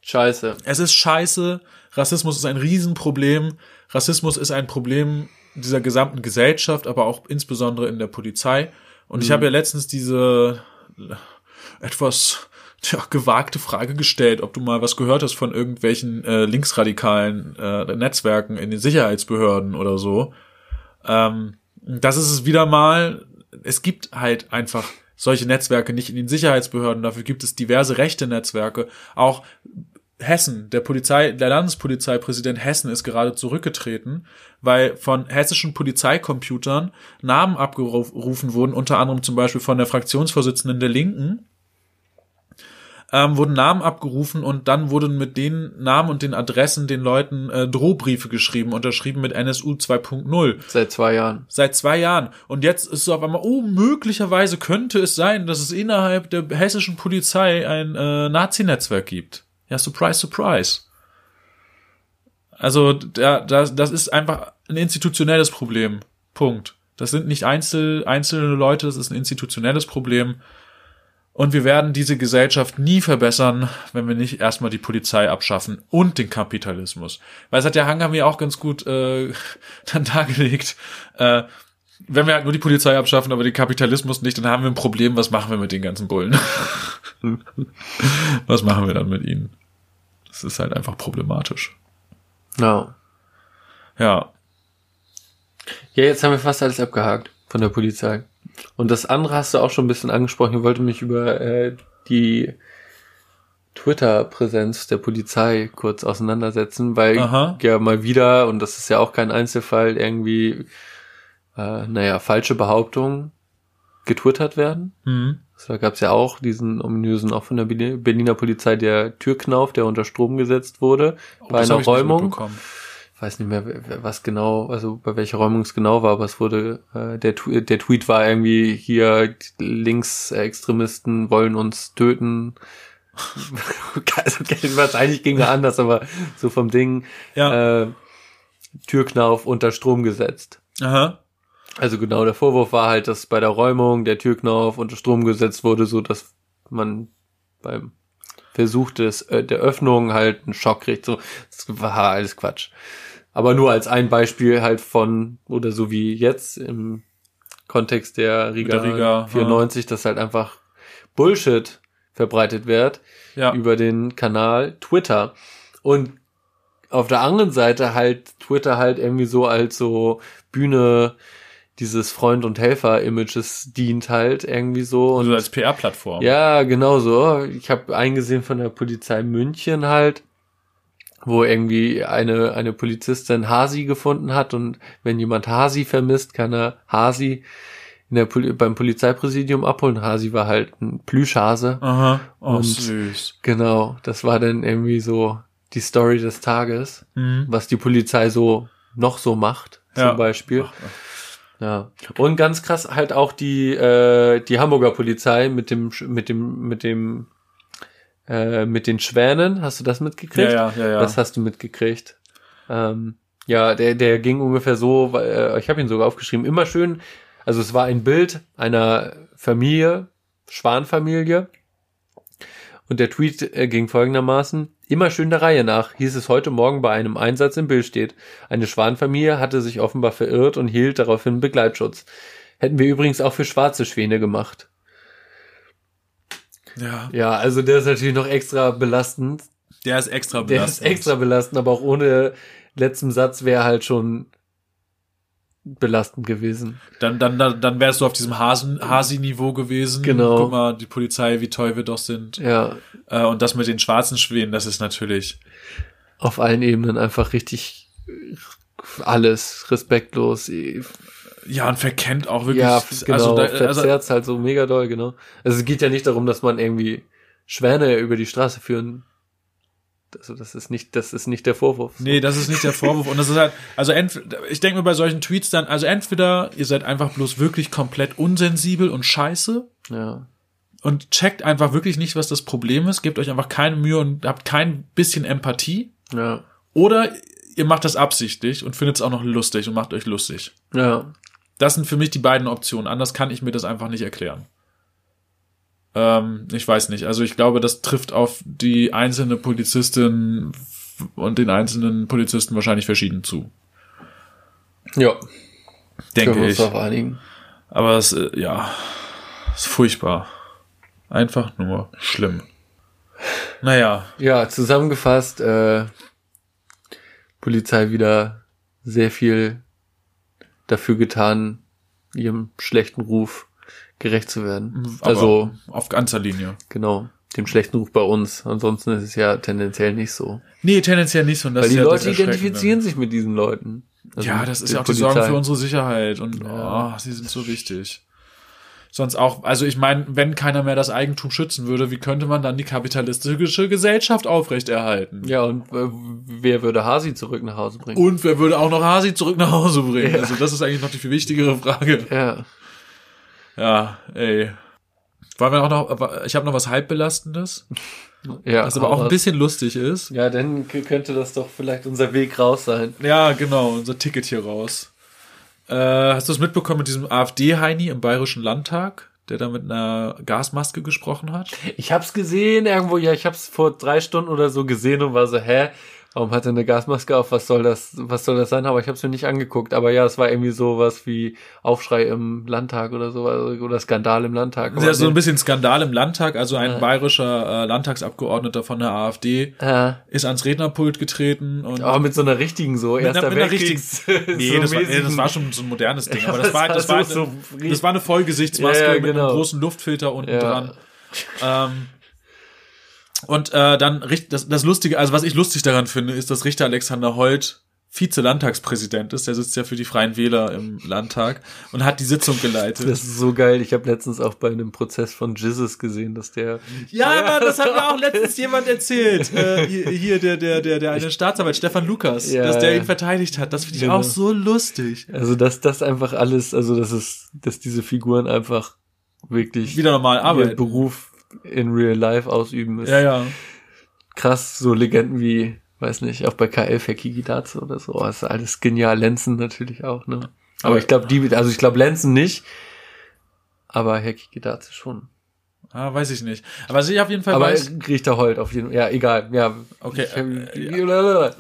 Scheiße. Es ist scheiße. Rassismus ist ein Riesenproblem. Rassismus ist ein Problem dieser gesamten Gesellschaft, aber auch insbesondere in der Polizei. Und ich habe ja letztens diese etwas tja, gewagte Frage gestellt, ob du mal was gehört hast von irgendwelchen äh, linksradikalen äh, Netzwerken in den Sicherheitsbehörden oder so. Ähm, das ist es wieder mal. Es gibt halt einfach solche Netzwerke nicht in den Sicherheitsbehörden. Dafür gibt es diverse rechte Netzwerke. Auch Hessen, der Polizei, der Landespolizeipräsident Hessen ist gerade zurückgetreten, weil von hessischen Polizeicomputern Namen abgerufen wurden, unter anderem zum Beispiel von der Fraktionsvorsitzenden der Linken, ähm, wurden Namen abgerufen und dann wurden mit den Namen und den Adressen den Leuten äh, Drohbriefe geschrieben, unterschrieben mit NSU 2.0 Seit zwei Jahren. seit zwei Jahren. Und jetzt ist es auf einmal, oh, möglicherweise könnte es sein, dass es innerhalb der hessischen Polizei ein äh, Nazi-Netzwerk gibt. Ja, surprise, surprise. Also, da, das, das ist einfach ein institutionelles Problem. Punkt. Das sind nicht einzel, einzelne Leute, das ist ein institutionelles Problem. Und wir werden diese Gesellschaft nie verbessern, wenn wir nicht erstmal die Polizei abschaffen und den Kapitalismus. Weil es hat ja Hang haben wir auch ganz gut äh, <laughs> dann dargelegt. Äh, wenn wir halt nur die Polizei abschaffen, aber den Kapitalismus nicht, dann haben wir ein Problem. Was machen wir mit den ganzen Bullen? <laughs> Was machen wir dann mit ihnen? Das ist halt einfach problematisch. Ja. Ja, Ja, jetzt haben wir fast alles abgehakt von der Polizei. Und das andere hast du auch schon ein bisschen angesprochen. Ich wollte mich über äh, die Twitter-Präsenz der Polizei kurz auseinandersetzen, weil Aha. ja mal wieder, und das ist ja auch kein Einzelfall, irgendwie, äh, naja, falsche Behauptungen getwittert werden. mhm. Da gab es ja auch diesen ominösen, auch von der Berli- Berliner Polizei, der Türknauf, der unter Strom gesetzt wurde Oh, bei einer Räumung. Ich weiß nicht mehr, was genau, also bei welcher Räumung es genau war, aber es wurde, äh, der, der Tweet war irgendwie hier, Linksextremisten wollen uns töten. <laughs> also, wahrscheinlich ging er anders, aber so vom Ding, Ja. äh, Türknauf unter Strom gesetzt. Aha. Also genau, der Vorwurf war halt, dass bei der Räumung der Türknauf unter Strom gesetzt wurde, so dass man beim Versuch des, äh, der Öffnung halt einen Schock kriegt. So, das war alles Quatsch. Aber nur als ein Beispiel halt von, oder so wie jetzt im Kontext der Riga, der Riga, 94, dass halt einfach Bullshit verbreitet wird Ja. über den Kanal Twitter. Und auf der anderen Seite halt Twitter halt irgendwie so als so Bühne dieses Freund- und Helfer-Images dient halt irgendwie so. Und Also als PR-Plattform. ja, genau so. Ich habe eingesehen von der Polizei München halt, wo irgendwie eine, eine Polizistin Hasi gefunden hat und wenn jemand Hasi vermisst, kann er Hasi in der Poli beim Polizeipräsidium abholen. Hasi war halt ein Plüschhase. Aha. Oh, Und- süß. Genau, das war dann irgendwie so die Story des Tages, Mhm. was die Polizei so noch so macht, zum Ja. Beispiel. Ach, Ja. Und ganz krass halt auch die, äh, die Hamburger Polizei mit dem, mit dem, mit dem, äh, mit den Schwänen. Hast du das mitgekriegt? Ja, ja, ja, ja. Das hast du mitgekriegt. Ähm, ja, der, der ging ungefähr so, weil, äh, ich habe ihn sogar aufgeschrieben, immer schön, also es war ein Bild einer Familie, Schwanfamilie. Und der Tweet äh, ging folgendermaßen, immer schön der Reihe nach, hieß es heute Morgen bei einem Einsatz im Bild steht. Eine Schwanfamilie hatte sich offenbar verirrt und hielt daraufhin Begleitschutz. Hätten wir übrigens auch für schwarze Schwäne gemacht. Ja. Ja, also der ist natürlich noch extra belastend. Der ist extra Der belastend. ist extra belastend, aber auch ohne letzten Satz wäre halt schon belastend gewesen. Dann, dann, dann, dann wärst du auf diesem Hasen, Hasi-Niveau gewesen. Genau. Guck mal, die Polizei, wie toll wir doch sind. Ja, Äh, und das mit den schwarzen Schwänen, das ist natürlich. auf allen Ebenen einfach richtig alles respektlos. Ja, und verkennt auch wirklich. Ja, genau, also, da, also, halt so mega doll, genau. Also es geht ja nicht darum, dass man irgendwie Schwäne über die Straße führen. Also das ist nicht, das ist nicht der Vorwurf. Nee, das ist nicht der Vorwurf. Und das ist halt, also ent, ich denke mir bei solchen Tweets dann, also entweder ihr seid einfach bloß wirklich komplett unsensibel und scheiße Ja. und checkt einfach wirklich nicht, was das Problem ist, gebt euch einfach keine Mühe und habt kein bisschen Empathie. Ja. Oder ihr macht das absichtlich und findet es auch noch lustig und macht euch lustig. Ja. Das sind für mich die beiden Optionen. Anders kann ich mir das einfach nicht erklären. Ähm, ich weiß nicht. Also ich glaube, das trifft auf die einzelne Polizistin und den einzelnen Polizisten wahrscheinlich verschieden zu. Ja. Denke ich. Aber es, äh, ja, ist furchtbar. Einfach nur schlimm. Naja, Ja, zusammengefasst, äh, Polizei wieder sehr viel dafür getan, ihrem schlechten Ruf gerecht zu werden. aber also, auf ganzer Linie. genau, dem schlechten Ruf bei uns. Ansonsten ist es ja tendenziell nicht so. Nee, tendenziell nicht so. Und das Weil die ja Leute identifizieren sich mit diesen Leuten. Also ja, das ist ja auch die. Sorge für unsere Sicherheit und Ja. oh, sie sind so wichtig. Sonst auch, also ich meine, wenn keiner mehr das Eigentum schützen würde, wie könnte man dann die kapitalistische Gesellschaft aufrechterhalten? Ja, und äh, wer würde Hasi zurück nach Hause bringen? Und wer würde auch noch Hasi zurück nach Hause bringen? Also das ist eigentlich noch die viel wichtigere Frage. ja. Ja, ey. Wollen wir auch noch, ich habe noch was halbbelastendes, <laughs> ja, was aber auch ein bisschen lustig ist. Ja, dann könnte das doch vielleicht unser Weg raus sein. Ja, genau, unser Ticket hier raus. Äh, hast du es mitbekommen mit diesem AfD-Heini im Bayerischen Landtag, der da mit einer Gasmaske gesprochen hat? Ich hab's gesehen irgendwo, ja, ich hab's vor drei Stunden oder so gesehen und war so, hä? Warum hat er eine Gasmaske auf? Was soll das, was soll das sein? Aber ich hab's mir nicht angeguckt. Aber ja, es war irgendwie sowas wie Aufschrei im Landtag oder so, oder Skandal im Landtag. Ja, so ein bisschen Skandal im Landtag. Also ein Ja. bayerischer äh, Landtagsabgeordneter von der AfD äh, ist ans Rednerpult getreten und aber mit so einer richtigen so, Mit erster mit einer Weltkriegs. Nee, <laughs> so das, war, nee, das war schon so ein modernes Ding. Aber Ja, das war, das war, so- eine, das war eine Vollgesichtsmaske Ja, ja, mit einem genau. großen Luftfilter unten Ja. dran. Ähm, <laughs> und äh, dann das, das Lustige, also was ich lustig daran finde, ist, dass Richter Alexander Holt Vize-Landtagspräsident ist. Der sitzt ja für die Freien Wähler im Landtag und hat die Sitzung geleitet. Das ist so geil. Ich habe letztens auch bei einem Prozess von Jesus gesehen, dass der Ja, <laughs> aber das hat mir auch letztens jemand erzählt. Äh, hier, hier der, der, der, der eine Staatsanwalt, Stefan Lukas, Ja, dass der ja. ihn verteidigt hat. Das finde ich Genau. auch so lustig. Also dass das einfach alles, also das ist, dass diese Figuren einfach wirklich Wieder normal arbeiten. Beruf in real life ausüben ist Ja, ja. krass. So Legenden wie, weiß nicht, auch bei K11 Herr Kiki Dazu oder so. Das ist alles genial. Lenzen natürlich auch, ne? Aber ich glaube, die, also ich glaube Lenzen nicht, aber Herr Kiki Dazu schon. Ah, weiß ich nicht. Aber was ich auf jeden Fall Aber weiß. Richter Holt auf jeden Fall. Ja, egal. Ja. Okay, Ich, äh,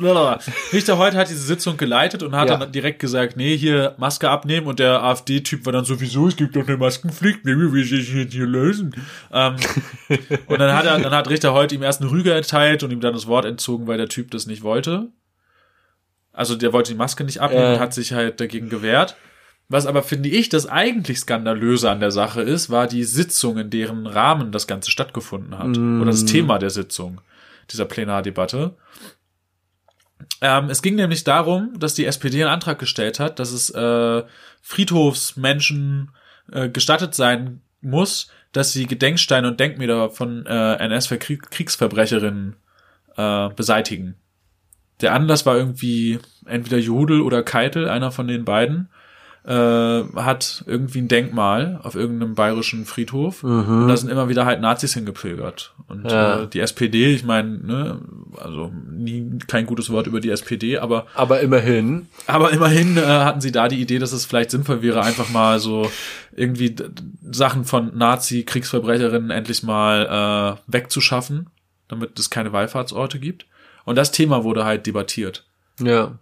Richter heute hat diese Sitzung geleitet und hat Ja. dann direkt gesagt, nee, hier Maske abnehmen und der AfD-Typ war dann sowieso, es gibt doch eine Maskenpflicht, wie wir das jetzt hier lösen. Ähm, <laughs> und dann hat er, dann hat Richter heute ihm erst eine Rüge erteilt und ihm dann das Wort entzogen, weil der Typ das nicht wollte. Also der wollte die Maske nicht abnehmen Äh. und hat sich halt dagegen gewehrt. Was aber finde ich das eigentlich skandalöse an der Sache ist, war die Sitzung, in deren Rahmen das Ganze stattgefunden hat. Mm. Oder das Thema der Sitzung, dieser Plenardebatte. Ähm, es ging nämlich darum, dass die SPD einen Antrag gestellt hat, dass es äh, Friedhofsmenschen äh, gestattet sein muss, dass sie Gedenksteine und Denkmäler von äh, NS-Kriegsverbrecherinnen äh, beseitigen. Der Anlass war irgendwie entweder Jodel oder Keitel, einer von den beiden, äh, hat irgendwie ein Denkmal auf irgendeinem bayerischen Friedhof. Und da sind immer wieder halt Nazis hingepilgert. Und Ja. äh, die SPD, ich meine, ne, also nie kein gutes Wort über die SPD, aber Aber immerhin. aber immerhin äh, hatten sie da die Idee, dass es vielleicht sinnvoll wäre, einfach mal so irgendwie Sachen von Nazi-Kriegsverbrecherinnen endlich mal äh, wegzuschaffen, damit es keine Wallfahrtsorte gibt. Und das Thema wurde halt debattiert. Ja.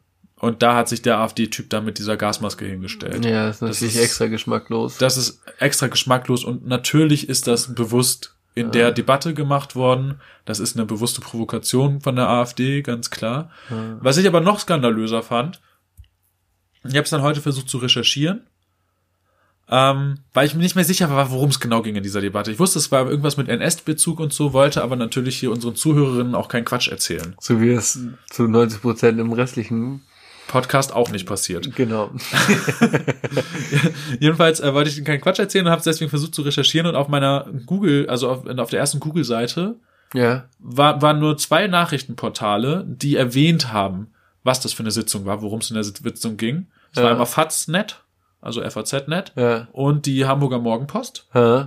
Und da hat sich der AfD-Typ dann mit dieser Gasmaske hingestellt. Ja, ist natürlich ist- extra geschmacklos. Das ist extra geschmacklos und natürlich ist das bewusst in Ja. der Debatte gemacht worden. Das ist eine bewusste Provokation von der AfD, ganz klar. Ja. Was ich aber noch skandalöser fand, ich habe es dann heute versucht zu recherchieren, ähm, weil ich mir nicht mehr sicher war, worum es genau ging in dieser Debatte. Ich wusste, es war irgendwas mit NS-Bezug und so, wollte aber natürlich hier unseren Zuhörerinnen auch keinen Quatsch erzählen. So wie es zu 90 Prozent im restlichen, Podcast auch nicht passiert. genau. <laughs> Jedenfalls äh, wollte ich Ihnen keinen Quatsch erzählen und habe deswegen versucht zu recherchieren und auf meiner Google, also auf, auf der ersten Google-Seite, Ja. war, waren nur zwei Nachrichtenportale, die erwähnt haben, was das für eine Sitzung war, worum es in der Sitzung ging. Es war Ja. einmal FAZ.net, also FAZ.net, Ja. und die Hamburger Morgenpost. Hä?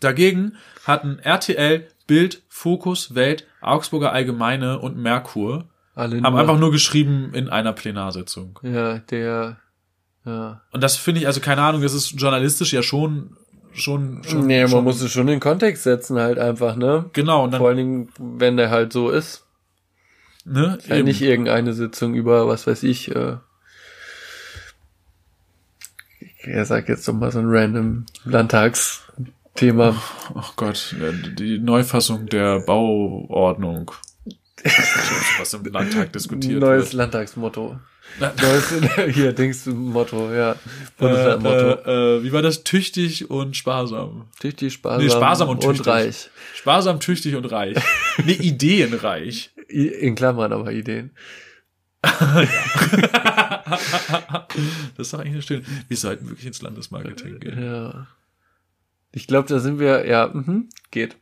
Dagegen hatten RTL, Bild, Fokus, Welt, Augsburger Allgemeine und Merkur Alle haben einfach nur geschrieben in einer Plenarsitzung. Ja, der, ja. Und das finde ich, also keine Ahnung, das ist journalistisch ja schon, schon, schon. nee, man schon, muss es schon in den Kontext setzen halt einfach, ne? Genau, und dann, Vor allen Dingen, wenn der halt so ist. ne, Ja, eben. nicht irgendeine Sitzung über, was weiß ich, äh, er sagt jetzt doch mal so ein random Landtagsthema. Ach Gott, äh, die Neufassung der Bauordnung. Was im Landtag diskutiert Neues wird. Landtagsmotto. Neues, <laughs> hier, Dings Motto, ja. Äh, Bundeslandmotto. äh, äh, wie war das? Tüchtig und sparsam. Tüchtig, sparsam, Nee, sparsam und tüchtig. reich. Sparsam, tüchtig und reich. nee, <laughs> ideenreich. In Klammern aber Ideen. <laughs> das ist doch eigentlich eine schöne. Wir sollten wirklich ins Landesmarketing gehen. Ja. Ich glaube, da sind wir, ja, mhm, geht.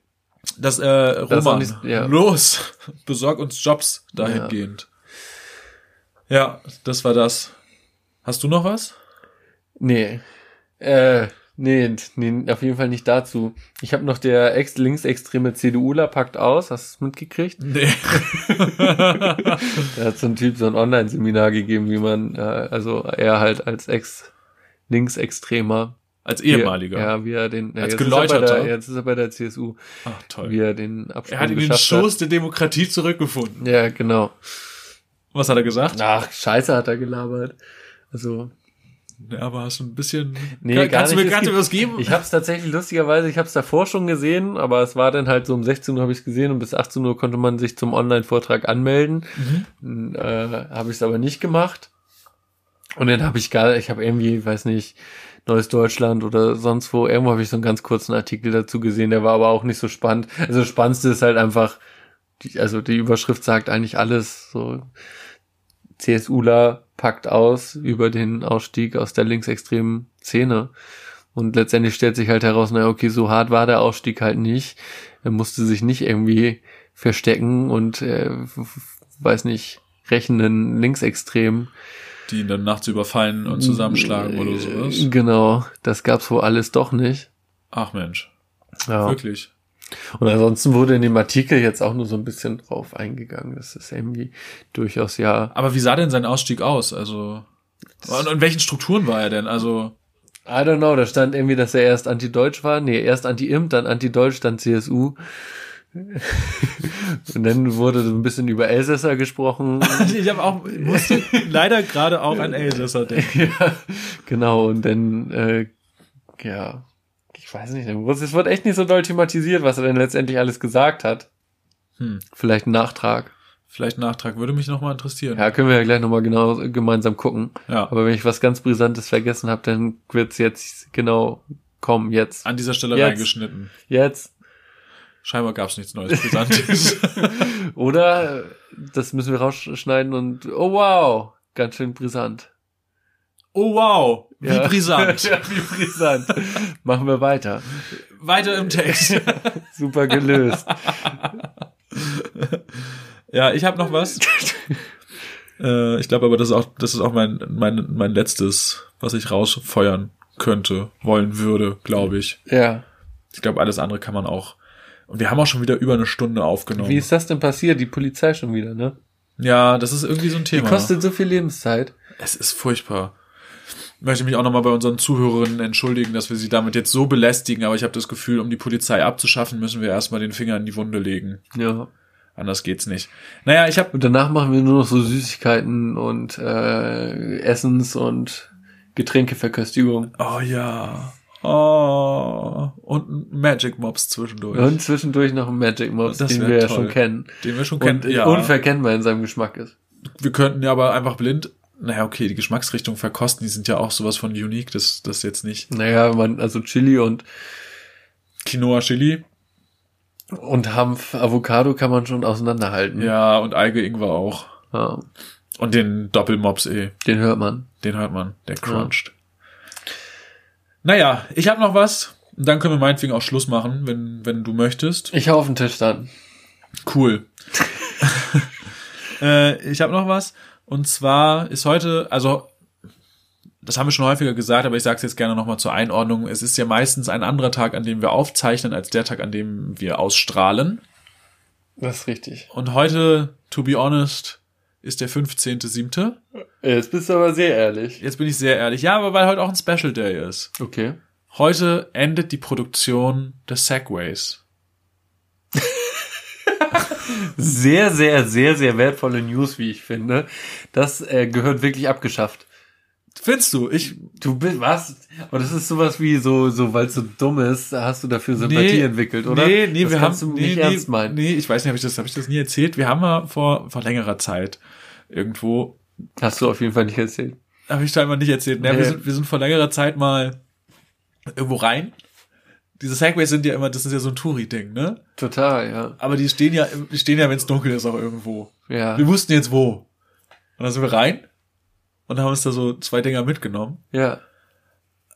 Das, äh, Das Roman, nicht- ja. los, <laughs> besorg uns Jobs dahingehend. Ja. das war das. Hast du noch was? Nee. Äh, nee, nee, auf jeden Fall nicht dazu. Ich habe noch der ex linksextreme CDUler packt aus, hast du es mitgekriegt? Nee. <laughs> Da hat so ein Typ so ein Online-Seminar gegeben, wie man, äh, also er halt als ex-linksextremer. Als er- ehemaliger. Ja, wie er den, ja, Als jetzt ist er Geläuterter. der, Jetzt ist er bei der CSU, Ach, toll. wie er den Absprung Er hat in den Schoß der Demokratie zurückgefunden. hat. Ja, genau. Was hat er gesagt? Ach, scheiße hat er gelabert. Also, Ja, aber hast du ein bisschen. Nee, Kann- gar kannst nicht. du mir mir was geben? Ich habe es tatsächlich lustigerweise, ich habe es davor schon gesehen, aber es war dann halt so um 16 Uhr habe ich es gesehen und bis 18 Uhr konnte man sich zum Online-Vortrag anmelden. Mhm. Äh, habe ich es aber nicht gemacht. Und dann habe ich gar, ich habe irgendwie, weiß nicht, Neues Deutschland oder sonst wo, irgendwo habe ich so einen ganz kurzen Artikel dazu gesehen, der war aber auch nicht so spannend. Also das Spannendste ist halt einfach, die, also die Überschrift sagt eigentlich alles, so CSUler packt aus über den Ausstieg aus der linksextremen Szene. Und letztendlich stellt sich halt heraus, na okay, so hart war der Ausstieg halt nicht. Er musste sich nicht irgendwie verstecken und äh, weiß nicht, rächenden Linksextremen. Die ihn dann nachts überfallen und zusammenschlagen oder sowas. Genau, das gab's wohl alles doch nicht. Ach Mensch, Ja. wirklich. Und ansonsten wurde in dem Artikel jetzt auch nur so ein bisschen drauf eingegangen. Das ist irgendwie durchaus ja. Aber wie sah denn sein Ausstieg aus? Also. Und in welchen Strukturen war er denn? Also. I don't know, da stand irgendwie, dass er erst anti-deutsch war. Nee, erst anti-Imp, dann anti-deutsch, dann CSU. <laughs> Und dann wurde so ein bisschen über Elsässer gesprochen. <laughs> ich habe auch musste leider gerade auch an Elsässer <laughs> denken. ja, genau. Und dann, äh, ja, ich weiß nicht, es wird echt nicht so doll thematisiert, was er denn letztendlich alles gesagt hat. Hm. Vielleicht ein Nachtrag. Vielleicht Nachtrag würde mich nochmal interessieren. Ja, können wir ja gleich nochmal genau gemeinsam gucken. ja. Aber wenn ich was ganz Brisantes vergessen habe, dann wird's jetzt genau kommen. Jetzt. An dieser Stelle Jetzt. reingeschnitten. Jetzt. Scheinbar gab es nichts Neues Brisantes. <laughs> <laughs> Oder das müssen wir rausschneiden und oh wow, ganz schön brisant. oh wow, wie Ja. brisant. <laughs> ja, wie brisant. Machen wir weiter. Weiter im Text. Super gelöst. Ja, ich habe noch was. äh, ich glaube aber, das ist auch, das ist auch mein, mein, mein letztes, was ich rausfeuern könnte, wollen würde, glaube ich. Ja. Ich glaube, alles andere kann man auch. Und wir haben auch schon wieder über eine Stunde aufgenommen. Wie ist das denn passiert? Die Polizei schon wieder, ne? ja, das ist irgendwie so ein Die Thema. kostet so viel Lebenszeit. Es ist furchtbar. Ich möchte mich auch nochmal bei unseren Zuhörerinnen entschuldigen, dass wir sie damit jetzt so belästigen, aber ich habe das Gefühl, um die Polizei abzuschaffen, müssen wir erstmal den Finger in die Wunde legen. Ja. Anders geht's nicht. Naja, ich habe Und danach machen wir nur noch so Süßigkeiten und äh, Essens- und Getränkeverköstigung. Oh ja. Oh, und ein Magic Mobs zwischendurch. Und zwischendurch noch ein Magic Mobs, den wir ja schon kennen. Den wir schon kennen. Und Ja, unverkennbar in seinem Geschmack ist. wir könnten ja aber einfach blind. Naja, okay, die Geschmacksrichtung verkosten, die sind ja auch sowas von unique, das, das jetzt nicht. Naja, man, also Chili und, Quinoa Chili, und Hanf, Avocado kann man schon auseinanderhalten. ja, und Alge Ingwer auch. Ja, Und den Doppelmops eh, den hört man. den hört man, der cruncht. Naja, ich habe noch was. Und dann können wir meinetwegen auch Schluss machen, wenn, wenn du möchtest. Ich hau auf den Tisch dann. Cool. <laughs> äh, ich habe noch was. Und zwar ist heute, also das haben wir schon häufiger gesagt, aber ich sage es jetzt gerne nochmal zur Einordnung. Es ist ja meistens ein anderer Tag, an dem wir aufzeichnen, als der Tag, an dem wir ausstrahlen. Das ist richtig. Und heute, to be honest, ist der 15.7. Jetzt bist du aber sehr ehrlich. Jetzt bin ich sehr ehrlich. Ja, aber weil heute auch ein Special Day ist. Okay. Heute endet die Produktion des Segways. <laughs> Sehr, sehr, sehr, sehr wertvolle News, wie ich finde. Das äh, gehört wirklich abgeschafft. Findest du? Ich, Du bist, was? Aber das ist sowas wie so, so, weil es so dumm ist, hast du dafür Sympathie entwickelt, oder? Nee, nee, das wir haben du nicht nee, ernst nee, meinen. Nee, ich weiß nicht, habe ich das habe ich das nie erzählt. Wir haben mal vor vor längerer Zeit irgendwo Hast du auf jeden Fall nicht erzählt. habe ich scheinbar nicht erzählt. Ja, Nee. wir, sind, wir sind vor längerer Zeit mal irgendwo rein. Diese Segways sind ja immer, das ist ja so ein Touri-Ding, ne? Total, ja. Aber die stehen ja, die stehen ja, wenn es dunkel ist, auch irgendwo. Ja. Wir wussten jetzt wo. Und dann sind wir rein und haben uns da so zwei Dinger mitgenommen. Ja.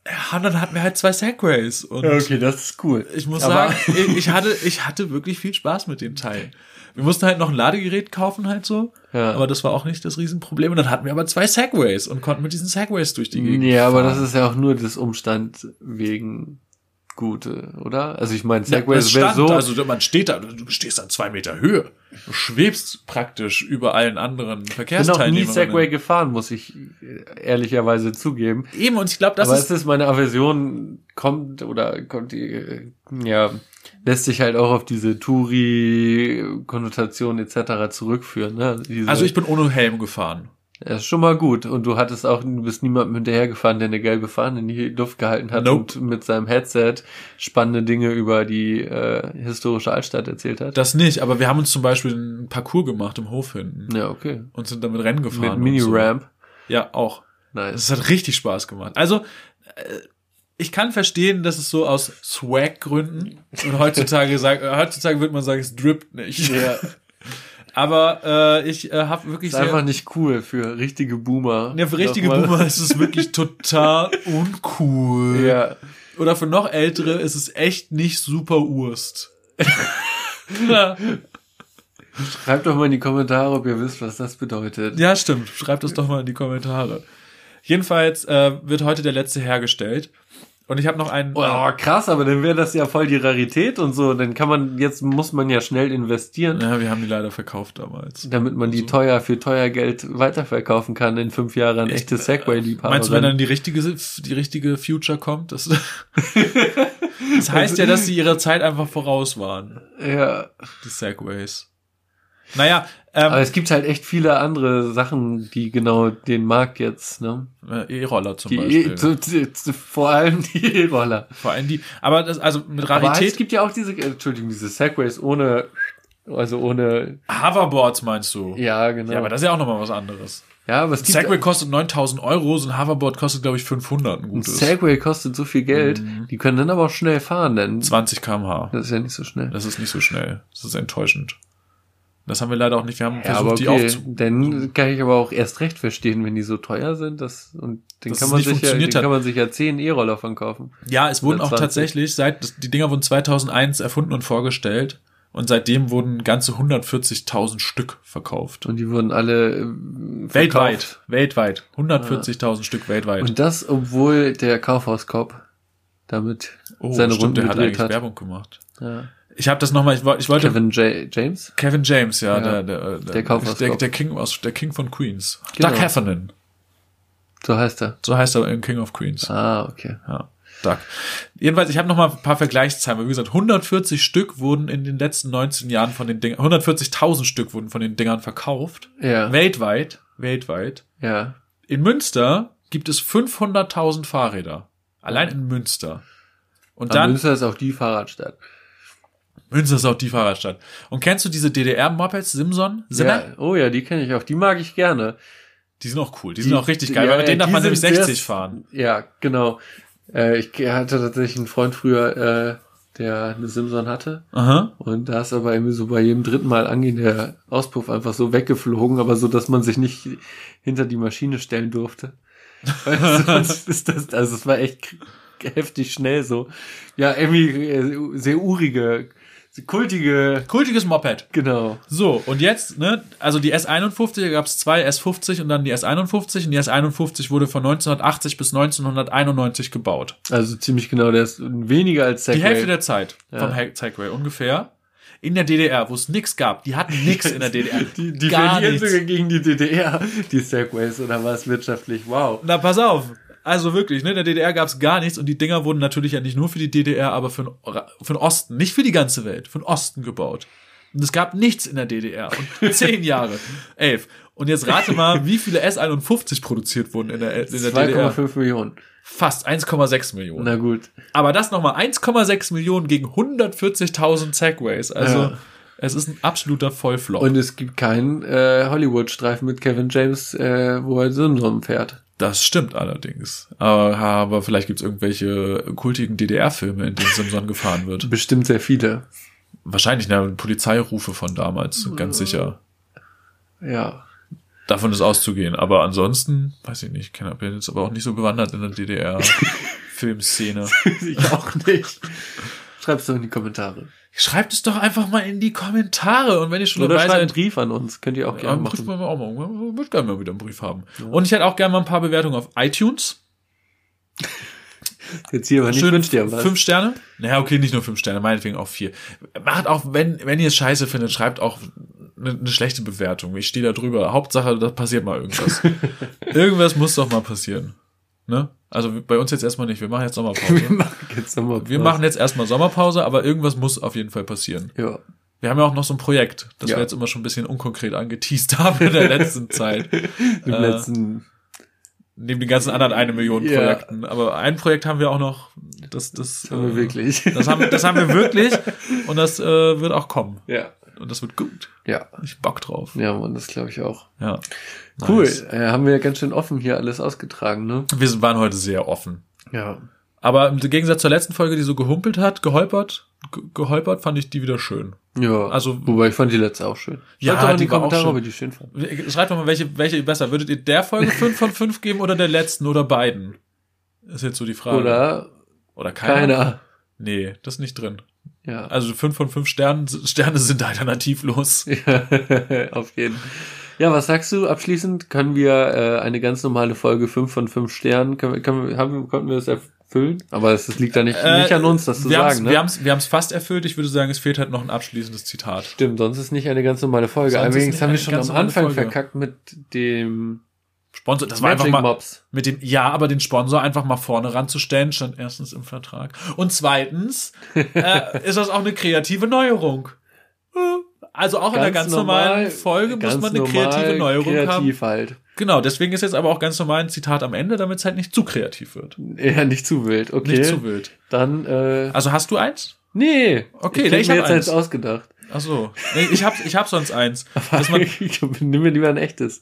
Ja, und dann hatten wir halt zwei Segways. Und Okay, das ist cool. Ich muss Aber- sagen, ich, ich hatte, ich hatte wirklich viel Spaß mit dem Teil. Wir mussten halt noch ein Ladegerät kaufen halt so, Ja. aber das war auch nicht das Riesenproblem. Und dann hatten wir aber zwei Segways und konnten mit diesen Segways durch die Gegend Ja, aber fahren. das ist ja auch nur das Umstand wegen Gute, oder? Also ich meine, Ja, Segways es wäre so. also man steht da, du stehst an zwei Meter Höhe. Du schwebst praktisch über allen anderen ich bin noch Verkehrsteilnehmern. nie Segway gefahren, muss ich äh, ehrlicherweise zugeben. Eben, und ich glaube, das aber ist, es ist meine Aversion kommt oder kommt die, äh, ja, lässt sich halt auch auf diese Touri-Konnotation etc. zurückführen. Ne? Diese, also ich bin ohne Helm gefahren. Das ist schon mal gut. Und du hattest auch, du bist niemandem hinterhergefahren, der eine gelbe Fahne in die Luft gehalten hat Nope. und mit seinem Headset spannende Dinge über die äh, historische Altstadt erzählt hat. Das nicht, aber wir haben uns zum Beispiel einen Parcours gemacht im Hof hinten ja, okay. und sind damit Rennen gefahren. Mit Mini-Ramp. So. Ja, auch. Nice. Es hat richtig Spaß gemacht. Also, äh, ich kann verstehen, dass es so aus Swag-Gründen und heutzutage <laughs> sagt, heutzutage würde man sagen, es drippt nicht. Ja. <laughs> Aber äh, ich äh, habe wirklich Ist einfach sehr, nicht cool für richtige Boomer. ja, für richtige Nochmal. Boomer ist es wirklich <laughs> total uncool. Ja. Oder für noch ältere ist es echt nicht super Urst. <laughs> ja. Schreibt doch mal in die Kommentare, ob ihr wisst, was das bedeutet. ja, stimmt. Schreibt es doch mal in die Kommentare. Jedenfalls äh, wird heute der letzte hergestellt. Und ich habe noch einen. Oh, krass, aber dann wäre das ja voll die Rarität und so. Dann kann man, jetzt muss man ja schnell investieren, ja, wir haben die leider verkauft damals. damit man die teuer für teuer Geld weiterverkaufen kann in fünf Jahren ein echtes Segway-Liebhaber. Meinst du, wenn dann die richtige, die richtige Future kommt? Das, <laughs> das heißt ja, dass sie ihrer Zeit einfach voraus waren, Ja. die Segways. Naja, ähm, Aber es gibt halt echt viele andere Sachen, die genau den Markt jetzt, ne? äh, E-Roller zum Die, Beispiel. e zu, zu, zu, vor allem die E-Roller. Vor allem die, aber das, also mit Aber halt, es Rarität, gibt ja auch diese, Entschuldigung, diese Segways ohne, also ohne, Hoverboards meinst du? ja, genau. Ja, aber das ist ja auch nochmal was anderes. ja, aber es gibt, Segway kostet 9000 Euro, so ein Hoverboard kostet, glaube ich, 500, ein ein gutes. Segway kostet so viel Geld, Mhm. die können dann aber auch schnell fahren, denn 20 kmh. das ist ja nicht so schnell. Das ist nicht so schnell. Das ist enttäuschend. Das haben wir leider auch nicht. Wir haben Ja, versucht, die okay, aufzu... dann kann ich aber auch erst recht verstehen, wenn die so teuer sind, das, und den kann man sich ja, den kann man sich ja zehn E-Roller von kaufen. Ja, es wurden auch 20. tatsächlich, seit die Dinger wurden 2001 erfunden und vorgestellt und seitdem wurden ganze 140.000 Stück verkauft. Und die wurden alle äh, Weltweit, verkauft. weltweit, 140.000 Stück weltweit. Und das, obwohl der Kaufhauskopf damit oh, seine stimmt, Runden der hat eigentlich hat. Werbung gemacht. Ja. Ich habe das nochmal, ich, wollte- ich wollte Kevin J James? Kevin James, ja, Ja, der der der Kaufhauskopf. der, der King aus der King von Queens. Genau. Doug Heffernan, So heißt er. so heißt er in King of Queens. Ah, okay. Ja, Doug. Jedenfalls, ich habe noch mal ein paar Vergleichszahlen. Wie gesagt, 140 Stück wurden in den letzten 19 Jahren von den Dingern, 140.000 Stück wurden von den Dingern verkauft. Ja. Weltweit, weltweit. Ja. In Münster gibt es 500.000 Fahrräder. Allein in Münster. Und Aber dann, Münster ist auch die Fahrradstadt. Münster ist auch die Fahrradstadt. Und kennst du diese DDR-Mopeds, Simson? Sinner? Ja, oh ja, die kenne ich auch. Die mag ich gerne. Die sind auch cool. Die, Die- sind auch richtig geil, ja, weil mit denen darf man nämlich sind sehr 60 s- fahren. Ja, genau. Äh, ich hatte tatsächlich einen Freund früher, äh, der eine Simson hatte. Aha. Und da ist aber irgendwie so bei jedem dritten Mal angehen der Auspuff einfach so weggeflogen, aber so, dass man sich nicht hinter die Maschine stellen durfte. <laughs> Sonst ist das, also es war echt heftig schnell so. Ja, irgendwie äh, sehr urige, kultige, Kultiges Moped. genau. So, und jetzt, ne, also die S51, da gab es zwei S50 und dann die S51 und die S51 wurde von 1980 bis 1991 gebaut. Also ziemlich genau, der ist weniger als Die Segway. Hälfte der Zeit Ja. vom Segway ungefähr. In der DDR, wo es nix gab. Die hatten nix in der <laughs> DDR. Die, die Gar verlieren nichts. sogar gegen die DDR, die Segways, oder was wirtschaftlich? Wow. Na, pass auf. Also wirklich, ne, in der DDR gab's gar nichts und die Dinger wurden natürlich ja nicht nur für die DDR, aber für den, für den Osten, nicht für die ganze Welt, für den Osten gebaut. Und es gab nichts in der DDR. Und <laughs> zehn Jahre. Elf. Und jetzt rate mal, wie viele S51 produziert wurden in der, in der DDR. 2,5 Millionen. Fast 1,6 Millionen. Na gut. Aber das nochmal 1,6 Millionen gegen 140.000 Segways. Also, Ja. es ist ein absoluter Vollflop. Und es gibt keinen äh, Hollywood-Streifen mit Kevin James, äh, wo er Simson fährt. Das stimmt allerdings. Aber, vielleicht gibt's irgendwelche kultigen DDR-Filme, in denen Simson gefahren wird. Bestimmt sehr viele. Wahrscheinlich ne, Polizeirufe von damals, ganz sicher. Ja. Davon ist auszugehen. Aber ansonsten, weiß ich nicht, ich bin jetzt aber auch nicht so bewandert in der DDR-Filmszene. <laughs> ich auch nicht. Schreib's doch in die Kommentare. Schreibt es doch einfach mal in die Kommentare. Und wenn ihr schon Oder dabei schreibt einen seid, Brief an uns. Könnt ihr auch ja, gerne einen Brief machen. auch mal. Ich würde gerne mal wieder einen Brief haben. Und ich hätte auch gerne mal ein paar Bewertungen auf iTunes. <laughs> Jetzt hier aber nicht Schön wünscht ihr was. fünf Sterne. Naja, okay, nicht nur fünf Sterne, meinetwegen auch vier. Macht auch, wenn, wenn ihr es scheiße findet, schreibt auch eine, eine schlechte Bewertung. Ich stehe da drüber. Hauptsache, da passiert mal irgendwas. <laughs> irgendwas muss doch mal passieren. Ne? Also bei uns jetzt erstmal nicht. Wir machen jetzt <laughs> Wir Sommerpause. machen jetzt nochmal Wir machen jetzt erstmal Sommerpause, aber irgendwas muss auf jeden Fall passieren. Ja. Wir haben ja auch noch so ein Projekt, das Ja. wir jetzt immer schon ein bisschen unkonkret angeteased <laughs> haben in der letzten Zeit. <laughs> Im Äh, letzten. Neben den ganzen anderen eine Million Ja. Projekten. Aber ein Projekt haben wir auch noch, das, das, Das haben wir äh, wirklich. Das haben, das haben wir wirklich und das äh, wird auch kommen. ja. Und das wird gut. Ja. Ich Bock drauf. Ja, Mann, das glaube ich auch. Ja. Cool. Nice. Äh, haben wir ganz schön offen hier alles ausgetragen, ne? Wir waren heute sehr offen. Ja. Aber im Gegensatz zur letzten Folge, die so gehumpelt hat, geholpert, ge geholpert, fand ich die wieder schön. Ja. Also- wobei ich fand die letzte auch schön. Ja, Schreibt doch in die die war auch Kommentare, schön. ob ihr die schön fand. Schreibt doch mal, welche, welche ihr besser. Würdet ihr der Folge <laughs> 5 von 5 geben oder der letzten oder beiden? Ist jetzt so die Frage. Oder oder keiner? keiner. Nee, das ist nicht drin. Ja. Also 5 von 5 Sternen, Sterne sind alternativlos. <laughs> Ja, auf jeden. Ja, was sagst du? Abschließend können wir äh, eine ganz normale Folge 5 von 5 Sternen, können, wir- können, haben, konnten wir das erfüllen? Aber es liegt da nicht, Äh, nicht an uns, das zu sagen, ne? Wir haben es wir haben's fast erfüllt. Ich würde sagen, es fehlt halt noch ein abschließendes Zitat. Stimmt, sonst ist nicht eine ganz normale Folge. Sonst Allerdings haben wir schon am Anfang Folge. verkackt mit dem Sponsor, das war einfach Magic mal Mobs. mit dem, ja, aber den Sponsor einfach mal vorne ranzustellen, stand erstens im Vertrag. Und zweitens <laughs> äh, ist das auch eine kreative Neuerung. Also auch in einer ganz normalen Folge muss ganz man eine normal, kreative Neuerung haben. kreativ halt. Genau, deswegen ist jetzt aber auch ganz normal ein Zitat am Ende, damit es halt nicht zu kreativ wird. Ja, nicht zu wild. Okay. Nicht zu wild. Dann, äh, Also hast du eins? nee. Okay, ich, ich mir hab jetzt eins. eins ausgedacht. Ach so. Nee, ich hab, ich hab sonst eins. <laughs> Das, man, <laughs> Nimm mir lieber ein echtes.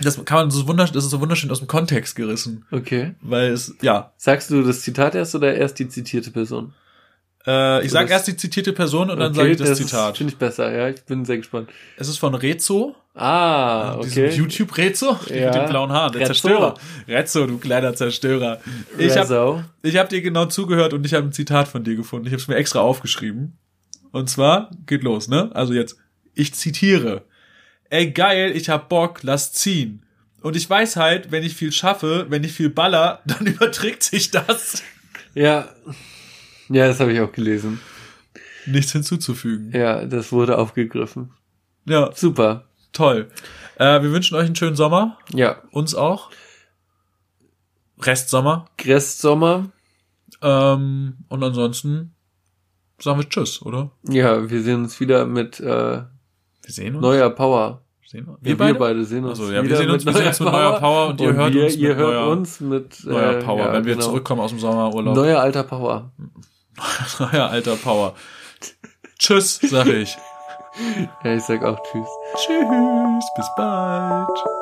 das kann man so wunderschön, das ist so wunderschön aus dem Kontext gerissen. Okay. Weil es, ja, Sagst du das Zitat erst oder erst die zitierte Person? Äh, ich sage das- erst die zitierte Person und dann sage ich das, Zitat. Finde ich besser, ja. Ich bin sehr gespannt. Es ist von Rezo, Ah, okay. YouTube-Rezo, <laughs> Ja. mit den blauen Haaren, der Rezzo. Zerstörer. Rezo, du kleiner Zerstörer. Ich habe ich hab dir genau zugehört und ich habe ein Zitat von dir gefunden. Ich habe es mir extra aufgeschrieben. Und zwar, geht los, ne? Also jetzt, ich zitiere. Ey, geil, ich hab Bock, lass ziehen. Und ich weiß halt, wenn ich viel schaffe, wenn ich viel baller, <laughs> dann überträgt sich das. Ja. Ja, das habe ich auch gelesen. Nichts hinzuzufügen. Ja, das wurde aufgegriffen. Ja. Super. Toll. Äh, wir wünschen euch einen schönen Sommer. Ja. Uns auch. Restsommer. Restsommer. Ähm, und ansonsten sagen wir Tschüss, oder? Ja, wir sehen uns wieder mit äh, wir sehen uns? neuer Power. Sehen wir, wir, ja, beide? wir beide sehen uns. Also, ja, wir sehen uns, mit, wir sehen mit neuer Power und, und ihr hört wir, uns mit, hört neuer, uns mit äh, neuer Power, ja, wenn wir genau. zurückkommen aus dem Sommerurlaub. Neuer alter Power. <laughs> Neuer alter Power. Tschüss, sag ich. Ja, ich sag auch Tschüss. Tschüss, bis bald.